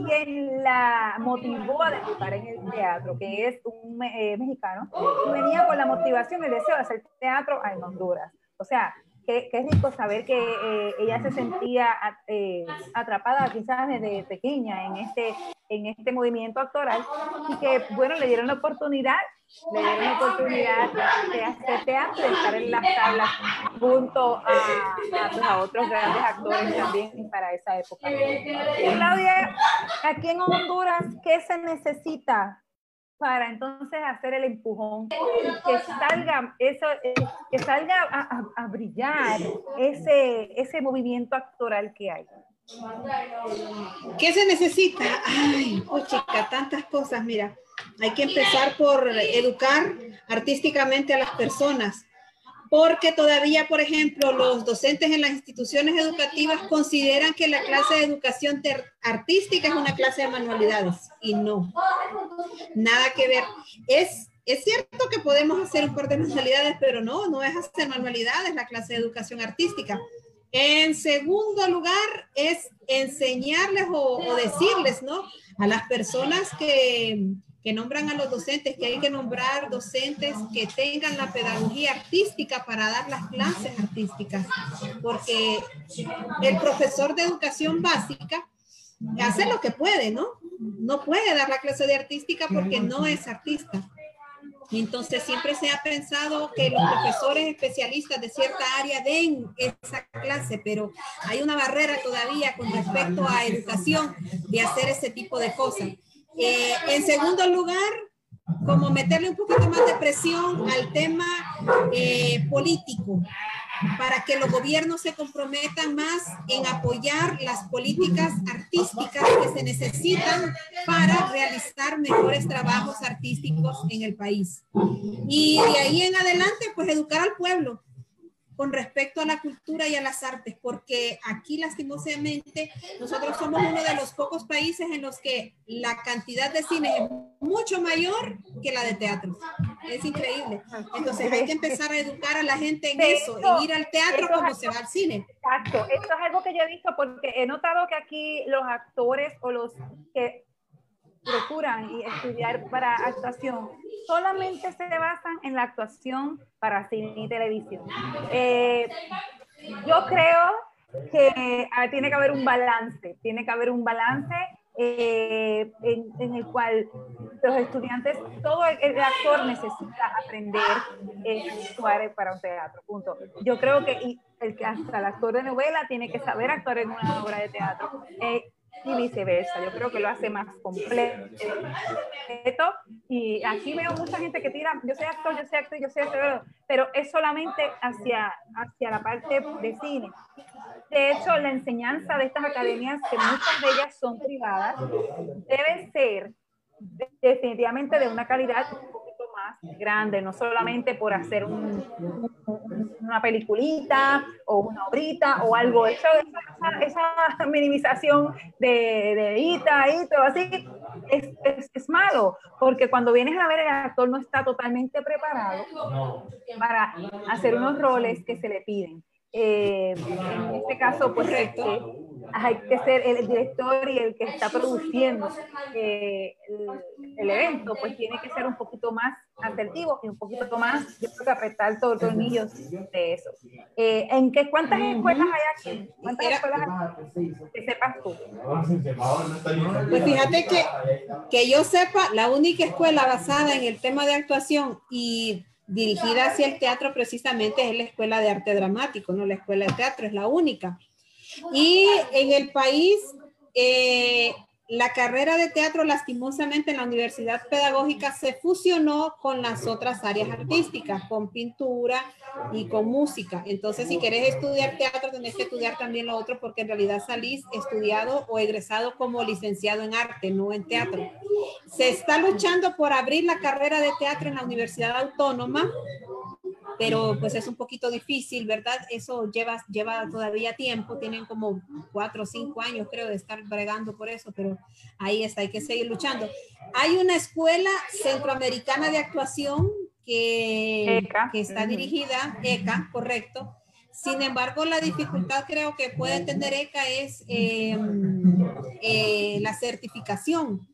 quien la motivó a debutar en el teatro, que es un eh, mexicano, y venía con la motivación el deseo de hacer teatro en Honduras. O sea, qué, qué rico saber que eh, ella se sentía eh, atrapada quizás desde pequeña en este, en este movimiento actoral y que, bueno, le dieron la oportunidad, le dieron la oportunidad de hacer teatro, de estar en las tablas junto a, a, pues, otros grandes actores también para esa época. Claudia, aquí en Honduras, ¿qué se necesita para entonces hacer el empujón y que salga eso, eh, que salga a, a- a brillar ese, ese movimiento actoral que hay? ¿Qué se necesita? Ay, oh, chica, tantas cosas. Mira, hay que empezar por educar artísticamente a las personas, porque todavía, por ejemplo, los docentes en las instituciones educativas consideran que la clase de educación artística es una clase de manualidades y no, nada que ver. Es, es cierto que podemos hacer un par de manualidades, pero no, no es hacer manualidades la clase de educación artística. En segundo lugar, es enseñarles o decirles, ¿no? A las personas que, que nombran a los docentes, que hay que nombrar docentes que tengan la pedagogía artística para dar las clases artísticas, porque el profesor de educación básica hace lo que puede, ¿no? No puede dar la clase de artística porque no es artista. Entonces siempre se ha pensado que los profesores especialistas de cierta área den esa clase, pero hay una barrera todavía con respecto a educación de hacer ese tipo de cosas. Eh, en segundo lugar, como meterle un poquito más de presión al tema eh, político para que los gobiernos se comprometan más en apoyar las políticas artísticas que se necesitan para realizar mejores trabajos artísticos en el país. Y de ahí en adelante, pues educar al pueblo con respecto a la cultura y a las artes, porque aquí lastimosamente nosotros somos uno de los pocos países en los que la cantidad de cine es mucho mayor que la de teatro. Es increíble. Entonces hay que empezar a educar a la gente en De eso, hecho, en ir al teatro como se va al cine. Exacto, esto es algo que yo he visto porque he notado que aquí los actores o los que procuran y estudiar para actuación solamente se basan en la actuación para cine y televisión. Eh, yo creo que ah, tiene que haber un balance, tiene que haber un balance eh, en, el cual los estudiantes, todo el, actor necesita aprender eh, actuar para un teatro, punto. Yo creo que el, hasta el actor de novela tiene que saber actuar en una obra de teatro. Eh, y viceversa. Yo creo que lo hace más completo. Y aquí veo mucha gente que tira, yo soy actor, yo soy actor, yo soy actor, pero es solamente hacia, hacia la parte de cine. De hecho, la enseñanza de estas academias, que muchas de ellas son privadas, debe ser definitivamente de una calidad más grande, no solamente por hacer una peliculita o una obrita o algo, eso, esa, esa, minimización de, de Ita todo así, es, es, es, malo, porque cuando vienes a ver el actor no está totalmente preparado para hacer unos roles que se le piden. Eh, en este caso, pues este, hay que ser el, director y el que está produciendo eh, el, evento, pues tiene que ser un poquito más asertivo y un poquito más, yo creo que apretar todos los tornillos de eso. Eh, ¿En qué, cuántas escuelas hay aquí? ¿Cuántas escuelas hay? Que sepas tú. Pues fíjate que, que yo sepa, la única escuela basada en el tema de actuación y dirigida hacia el teatro precisamente es la Escuela de Arte Dramático, ¿no? La Escuela de Teatro es la única. Y en el país, eh, la carrera de teatro lastimosamente en la Universidad Pedagógica se fusionó con las otras áreas artísticas, con pintura y con música. Entonces, si querés estudiar teatro, tenés que estudiar también lo otro porque en realidad salís estudiado o egresado como licenciado en arte, no en teatro. Se está luchando por abrir la carrera de teatro en la Universidad Autónoma pero pues es un poquito difícil, ¿verdad? Eso lleva, lleva todavía tiempo, tienen como cuatro o cinco años creo de estar bregando por eso, pero ahí está, hay que seguir luchando. Hay una escuela centroamericana de actuación que, que está dirigida, ECA, correcto. Sin embargo, la dificultad creo que puede tener ECA es em, eh, la certificación,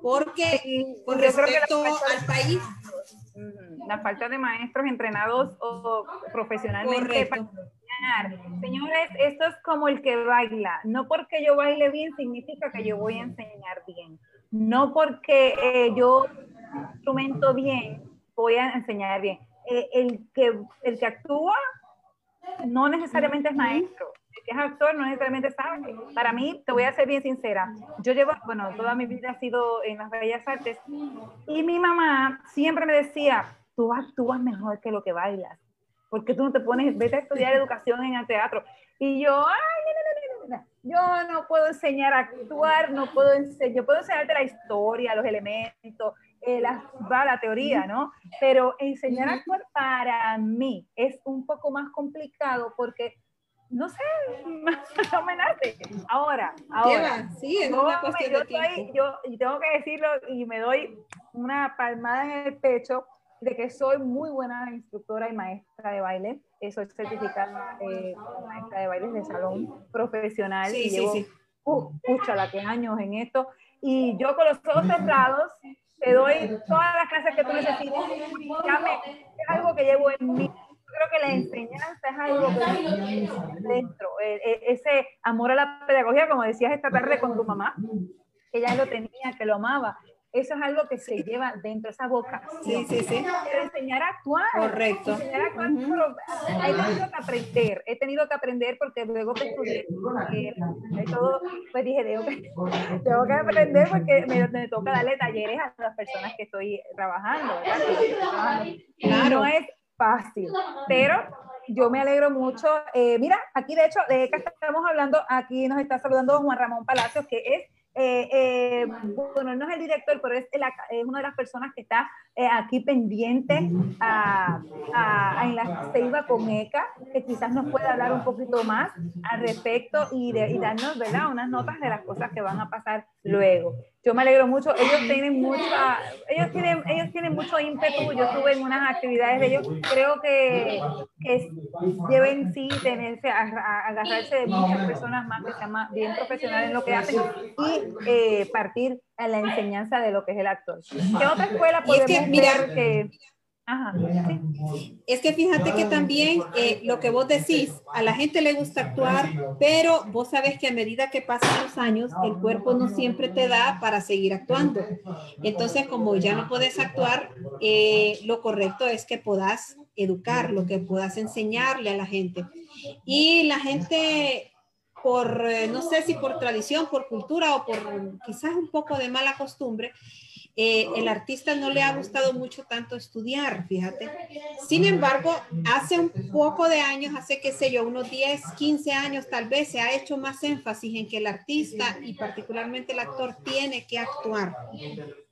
porque con respecto al país, la falta de maestros entrenados o profesionalmente para enseñar. Señores, esto es como el que baila. No porque yo baile bien significa que yo voy a enseñar bien. No porque eh, yo instrumento bien, voy a enseñar bien. Eh, el, que, el que actúa no necesariamente es maestro que es actor no necesariamente sabe. Para mí, te voy a ser bien sincera, yo llevo, bueno, toda mi vida ha sido en las bellas artes y mi mamá siempre me decía, tú actúas mejor que lo que bailas, porque tú no te pones, vete a estudiar educación en el teatro. Y yo, ay, no, no, no, yo no puedo enseñar a actuar, no puedo enseñar, yo puedo enseñarte la historia, los elementos, eh, la, la teoría, ¿no? Pero enseñar a actuar para mí es un poco más complicado porque no sé, no me nace. Ahora, ahora. Sí, es una cuestión de tiempo. yo, tengo que decirlo y me doy una palmada en el pecho de que soy muy buena instructora y maestra de baile. Soy certificada eh, maestra de baile de salón profesional sí, y sí, llevo, sí. Uh, que años en esto. Y yo con los ojos cerrados te doy todas las clases que tú necesites. es algo que llevo en mí creo que la enseñanza es algo que dentro, e, e, ese amor a la pedagogía, como decías esta tarde con tu mamá, que ella lo tenía, que lo amaba. Eso es algo que se lleva dentro, esa boca. Sí, sí, sí. enseñar a actuar. Correcto. Enseñar a actuar, he tenido que aprender, he tenido que aprender porque luego que estudié, todo, pues dije, tengo que, tengo que aprender porque me, me, toca darle talleres a las personas que estoy trabajando, ¿verdad? Claro. No es fácil. Pero yo me alegro mucho. Eh, mira, aquí de hecho, de que estamos hablando, aquí nos está saludando Juan Ramón Palacios, que es, eh, eh, bueno, no es el director, pero es, es una de las personas que está aquí pendiente a, a, en la Ceiba con ECA, que quizás nos pueda hablar un poquito más al respecto y, de, y darnos, ¿verdad?, unas notas de las cosas que van a pasar luego. Yo me alegro mucho, ellos tienen mucha, ellos tienen, ellos tienen mucho ímpetu, yo estuve en unas actividades de ellos, creo que, que deben sí tenerse, a, agarrarse de muchas personas más que sean más bien profesionales en lo que hacen y eh, partir a la enseñanza de lo que es el actor. ¿Qué otra escuela podemos que, mira, ver que Ajá, Es que fíjate que también eh, lo que vos decís, a la gente le gusta actuar, pero vos sabes que a medida que pasan los años, el cuerpo no siempre te da para seguir actuando. Entonces, como ya no puedes actuar, eh, lo correcto es que puedas educar, lo que puedas enseñarle a la gente. Y la gente, por, eh, no sé si por tradición, por cultura o por quizás un poco de mala costumbre, eh, el artista no le ha gustado mucho tanto estudiar, fíjate. Sin embargo, hace un poco de años, hace qué sé yo, unos 10, 15 años tal vez, se ha hecho más énfasis en que el artista y particularmente el actor tiene que actuar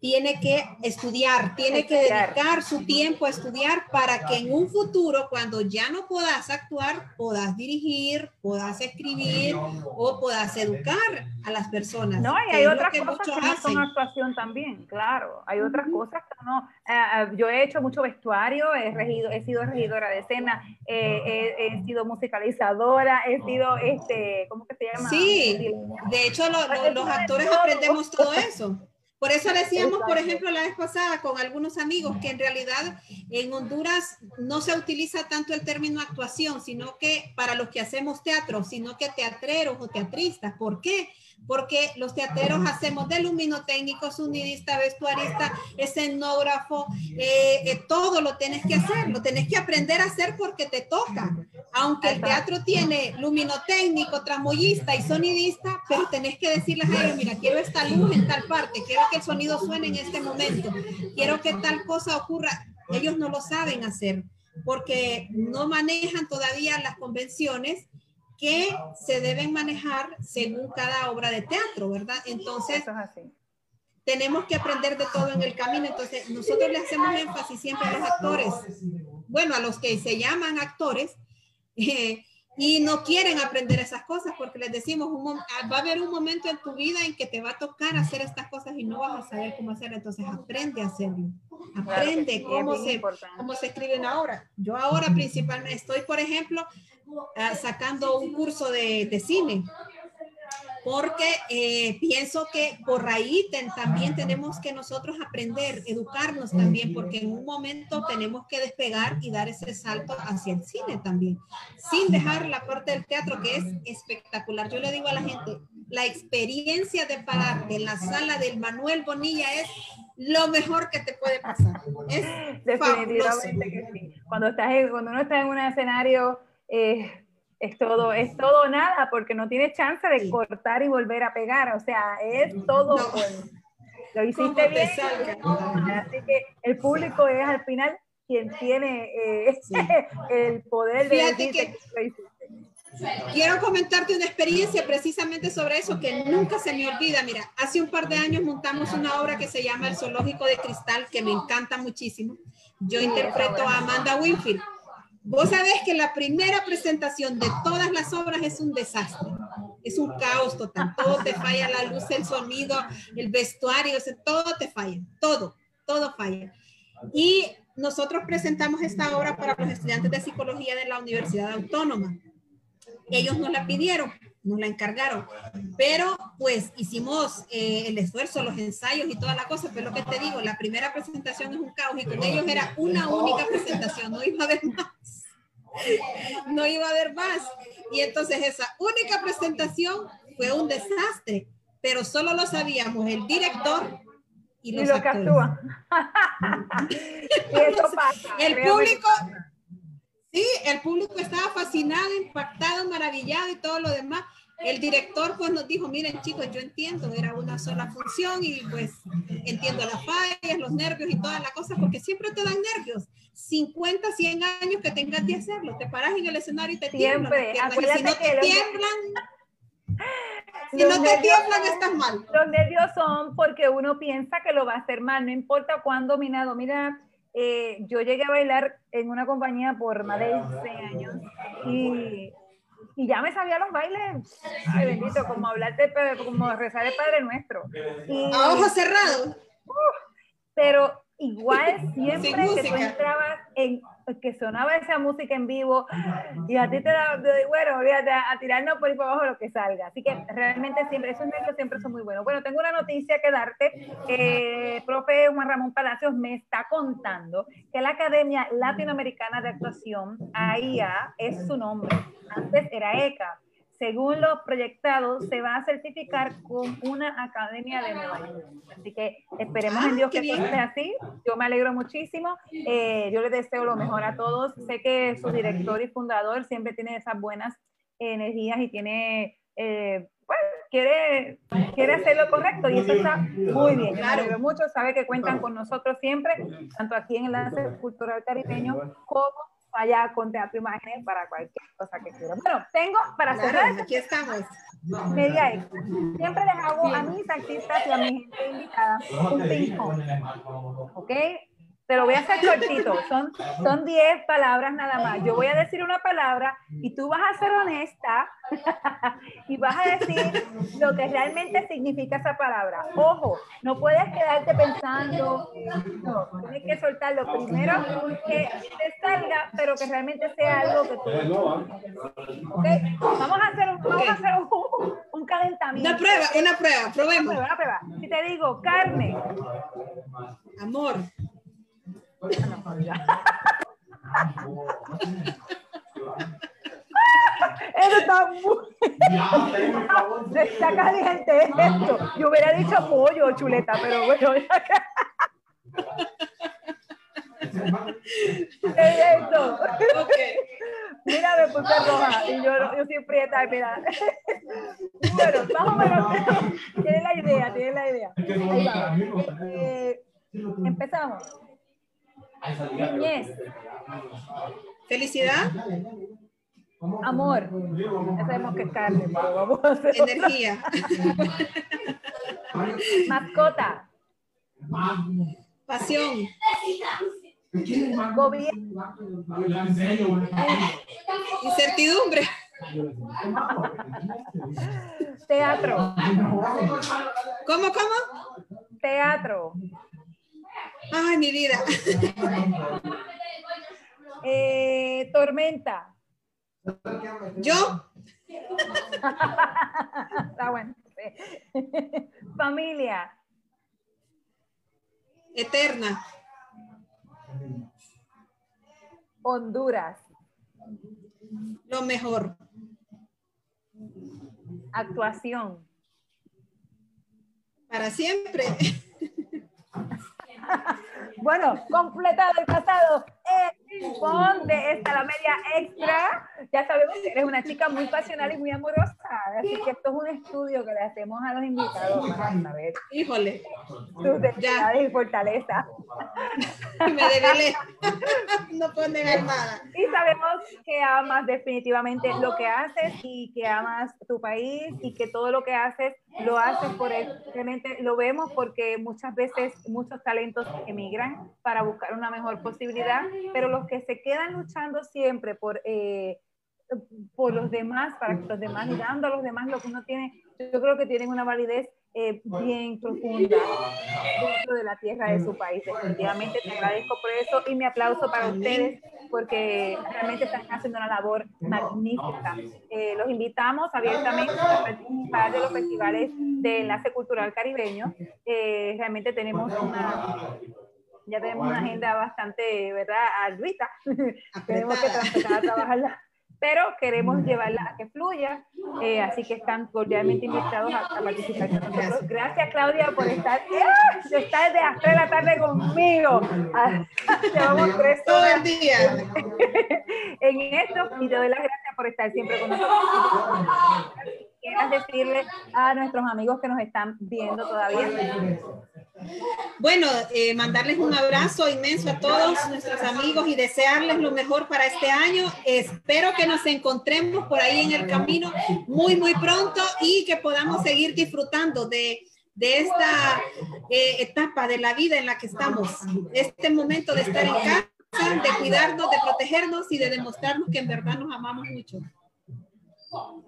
tiene que estudiar, tiene que dedicar su tiempo a estudiar para que en un futuro, cuando ya no puedas actuar, puedas dirigir, puedas escribir o puedas educar a las personas. No, y hay otras cosas que no son actuación también, claro. Hay otras cosas que no. Eh, eh, yo he hecho mucho vestuario, he, regido, he sido regidora de escena, eh, he, sido musicalizadora, he sido, este, ¿cómo que se llama? Sí, de hecho los actores aprendemos todo eso. Por eso decíamos, por ejemplo, la vez pasada con algunos amigos que en realidad en Honduras no se utiliza tanto el término actuación, sino que para los que hacemos teatro, sino que teatreros o teatristas. ¿Por qué? Porque los teatreros hacemos de luminotécnico, sonidista, vestuarista, escenógrafo, eh, eh, todo lo tienes que hacer, lo tienes que aprender a hacer porque te toca. Aunque el teatro tiene luminotécnico, tramoyista y sonidista, pero tenés que decirles a ellos, mira, quiero esta luz en tal parte, quiero que el sonido suene en este momento, quiero que tal cosa ocurra. Ellos no lo saben hacer porque no manejan todavía las convenciones que se deben manejar según cada obra de teatro, ¿verdad? Entonces, tenemos que aprender de todo en el camino. Entonces, nosotros le hacemos énfasis siempre a los actores, bueno, a los que se llaman actores, eh, y no quieren aprender esas cosas porque les decimos, va a haber un momento en tu vida en que te va a tocar hacer estas cosas y no vas a saber cómo hacerlo. Entonces, aprende a hacerlo. Aprende cómo, se, cómo se escriben ahora. Yo ahora principalmente estoy, por ejemplo, Ah, sacando un curso de, de cine porque eh, pienso que por ahí también tenemos que nosotros aprender, educarnos también, porque en un momento tenemos que despegar y dar ese salto hacia el cine también, sin dejar la parte del teatro que es espectacular. Yo le digo a la gente, la experiencia de pararte en la sala del Manuel Bonilla es lo mejor que te puede pasar. Es Definitivamente que sí. Cuando, estás cuando uno está en un escenario eh, es todo, es todo nada, porque no tiene chance de cortar y volver a pegar, o sea, es todo Lo hiciste bien, así que el público es al final quien tiene eh, el poder de decir que, Quiero comentarte una experiencia precisamente sobre eso que nunca se me olvida. Mira, hace un par de años montamos una obra que se llama El Zoológico de Cristal, que me encanta muchísimo. Yo interpreto a Amanda Winfield. Vos sabés que la primera presentación de todas las obras es un desastre. Es un caos total. Todo te falla, la luz, el sonido, el vestuario, todo te falla. Todo, todo falla. Y nosotros presentamos esta obra para los estudiantes de psicología de la Universidad Autónoma. Ellos nos la pidieron, nos la encargaron, pero pues hicimos eh, el esfuerzo, los ensayos y toda la cosa, pero lo que te digo, la primera presentación es un caos y con ellos era una única presentación, no iba a haber más. No iba a haber más. Y entonces esa única presentación fue un desastre, pero solo lo sabíamos el director y los y que actúan. el público, sí, el público estaba fascinado, impactado, maravillado y todo lo demás el director pues nos dijo, miren chicos, yo entiendo, era una sola función y pues entiendo las fallas, los nervios y todas las cosas, porque siempre te dan nervios. 50, 100 años que tengas que hacerlo, te paras en el escenario y te tiemblan. Siempre, si no te tiemblan, si no te tiemblan, estás mal. Los nervios son porque uno piensa que lo va a hacer mal, no importa cuándo dominado. Mira, eh, yo llegué a bailar en una compañía por más de 6 años y y ya me sabía los bailes, ay bendito, como hablarte, como rezar el Padre Nuestro. Y, a ojos cerrados. pero igual siempre que tú entrabas en que sonaba esa música en vivo y a ti te da, bueno, olvídate, a, tirarnos por ahí por abajo lo que salga. Así que realmente siempre, esos nervios siempre son muy buenos. Bueno, tengo una noticia que darte. Eh, profe Juan Ramón Palacios me está contando que la Academia Latinoamericana de Actuación, AIA, es su nombre. Antes era ECA según lo proyectado, se va a certificar con una academia de Nueva York. Así que esperemos en ah, Dios que esto así. Yo me alegro muchísimo. Eh, yo les deseo lo mejor a todos. Sé que su director y fundador siempre tiene esas buenas energías y tiene, eh, bueno, quiere, quiere hacer lo correcto y eso está muy bien. Yo me alegro mucho. Sabe que cuentan con nosotros siempre, tanto aquí en el Enlace Cultural Caribeño como allá con teatro imágenes para cualquier cosa que quieran. Bueno, tengo para cerrar. Aquí estamos. Media extra. Siempre les hago a mis artistas y a mi gente invitada un ping. ¿Ok? Te lo voy a hacer cortito, son, son 10 palabras nada más. Yo voy a decir una palabra y tú vas a ser honesta y vas a decir lo que realmente significa esa palabra. Ojo, no puedes quedarte pensando, no, tienes que soltar lo primero que te salga, pero que realmente sea algo que tú... ¿Okay? Vamos a hacer, un, vamos a hacer un, un, calentamiento. Una prueba, una prueba, probemos. Una prueba, Si te digo carne. Amor. Eso está muy... está caliente esto. Yo hubiera dicho pollo, chuleta, pero bueno, ya que... ¿Qué es esto? Okay. Mira, me puse roja y yo, yo soy prieta, mira. bueno, más o menos, tiene la idea, tiene la idea. Eh, empezamos. Niñez. Felicidad. Amor. Ya sabemos que es carne, pero vamos a hacer Energía. Mascota. Pasión. Gobierno. Incertidumbre. Teatro. ¿Cómo, cómo? Teatro. Ay, mi vida. Eh, tormenta. ¿Yo? Está bueno. Familia. Eterna. Honduras. Lo mejor. Actuación. Para siempre. bueno, completado el pasado. Pon de esta la media extra. Ya sabemos que eres una chica muy pasional y muy amorosa. Así que esto es un estudio que le hacemos a los invitados para saber. Híjole. Tus debilidades y fortaleza. Me debilé. no puedo negar nada. Y sabemos que amas definitivamente lo que haces y que amas tu país y que todo lo que haces lo haces por él. Realmente lo vemos porque muchas veces muchos talentos emigran para buscar una mejor posibilidad, pero los que se quedan luchando siempre por, eh, por los demás, para que los demás dando a los demás lo que uno tiene, yo creo que tienen una validez eh, bien profunda dentro de la tierra de su país. Definitivamente te agradezco por eso y mi aplauso para ustedes porque realmente están haciendo una labor magnífica. Eh, los invitamos abiertamente a participar de los festivales de enlace cultural caribeño. Eh, realmente tenemos una ya tenemos una agenda bastante, ¿verdad?, alruita. tenemos que tratar de trabajarla pero queremos llevarla a que fluya, eh, así que están cordialmente invitados a, participar con nosotros. Gracias Claudia por estar, ¡eh! estar de las 3 de la tarde conmigo. Ah, llevamos tres Todo el día. en esto y te doy las gracias por estar siempre con nosotros. Quieras decirle a nuestros amigos que nos están viendo todavía. Bueno, eh, mandarles un abrazo inmenso a todos nuestros amigos y desearles lo mejor para este año. Espero que nos encontremos por ahí en el camino muy, muy pronto y que podamos seguir disfrutando de, esta eh, etapa de la vida en la que estamos. Este momento de estar en casa, de cuidarnos, de protegernos y de demostrarnos que en verdad nos amamos mucho.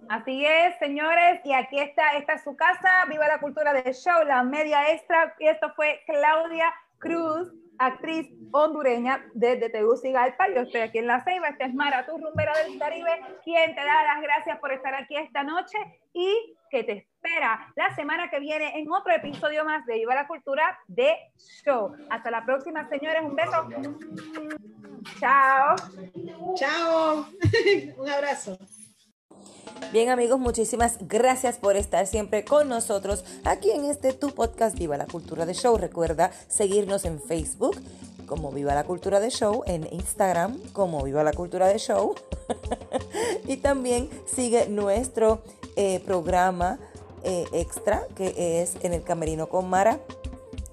Así es, señores, y aquí está, esta es su casa, viva la cultura del show, la media extra, y esto fue Claudia Cruz, actriz hondureña desde Tegucigalpa, yo estoy aquí en La Ceiba, esta es Mara, tu rumbera del Caribe, quien te da las gracias por estar aquí esta noche y que te espera la semana que viene en otro episodio más de Viva la Cultura de Show. Hasta la próxima, señores, un beso. Chao. Chao. un abrazo. Bien amigos, muchísimas gracias por estar siempre con nosotros aquí en este Tu Podcast Viva la Cultura de Show. Recuerda seguirnos en Facebook como Viva la Cultura de Show, en Instagram como Viva la Cultura de Show y también sigue nuestro eh, programa eh, extra que es en el Camerino con Mara.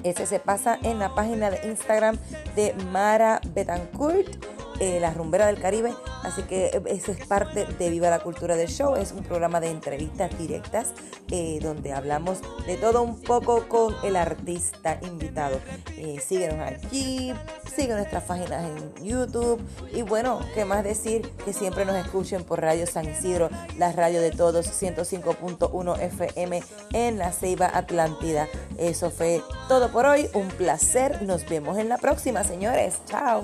Ese se pasa en la página de Instagram de Mara Betancourt eh, la Rumbera del Caribe. Así que eh, eso es parte de Viva la Cultura del Show. Es un programa de entrevistas directas eh, donde hablamos de todo un poco con el artista invitado. síguenos aquí, sigue nuestras páginas en YouTube. Y bueno, ¿qué más decir? Que siempre nos escuchen por Radio San Isidro, la radio de todos, 105.1 FM en la Ceiba Atlántida. Eso fue todo por hoy. Un placer. Nos vemos en la próxima, señores. Chao.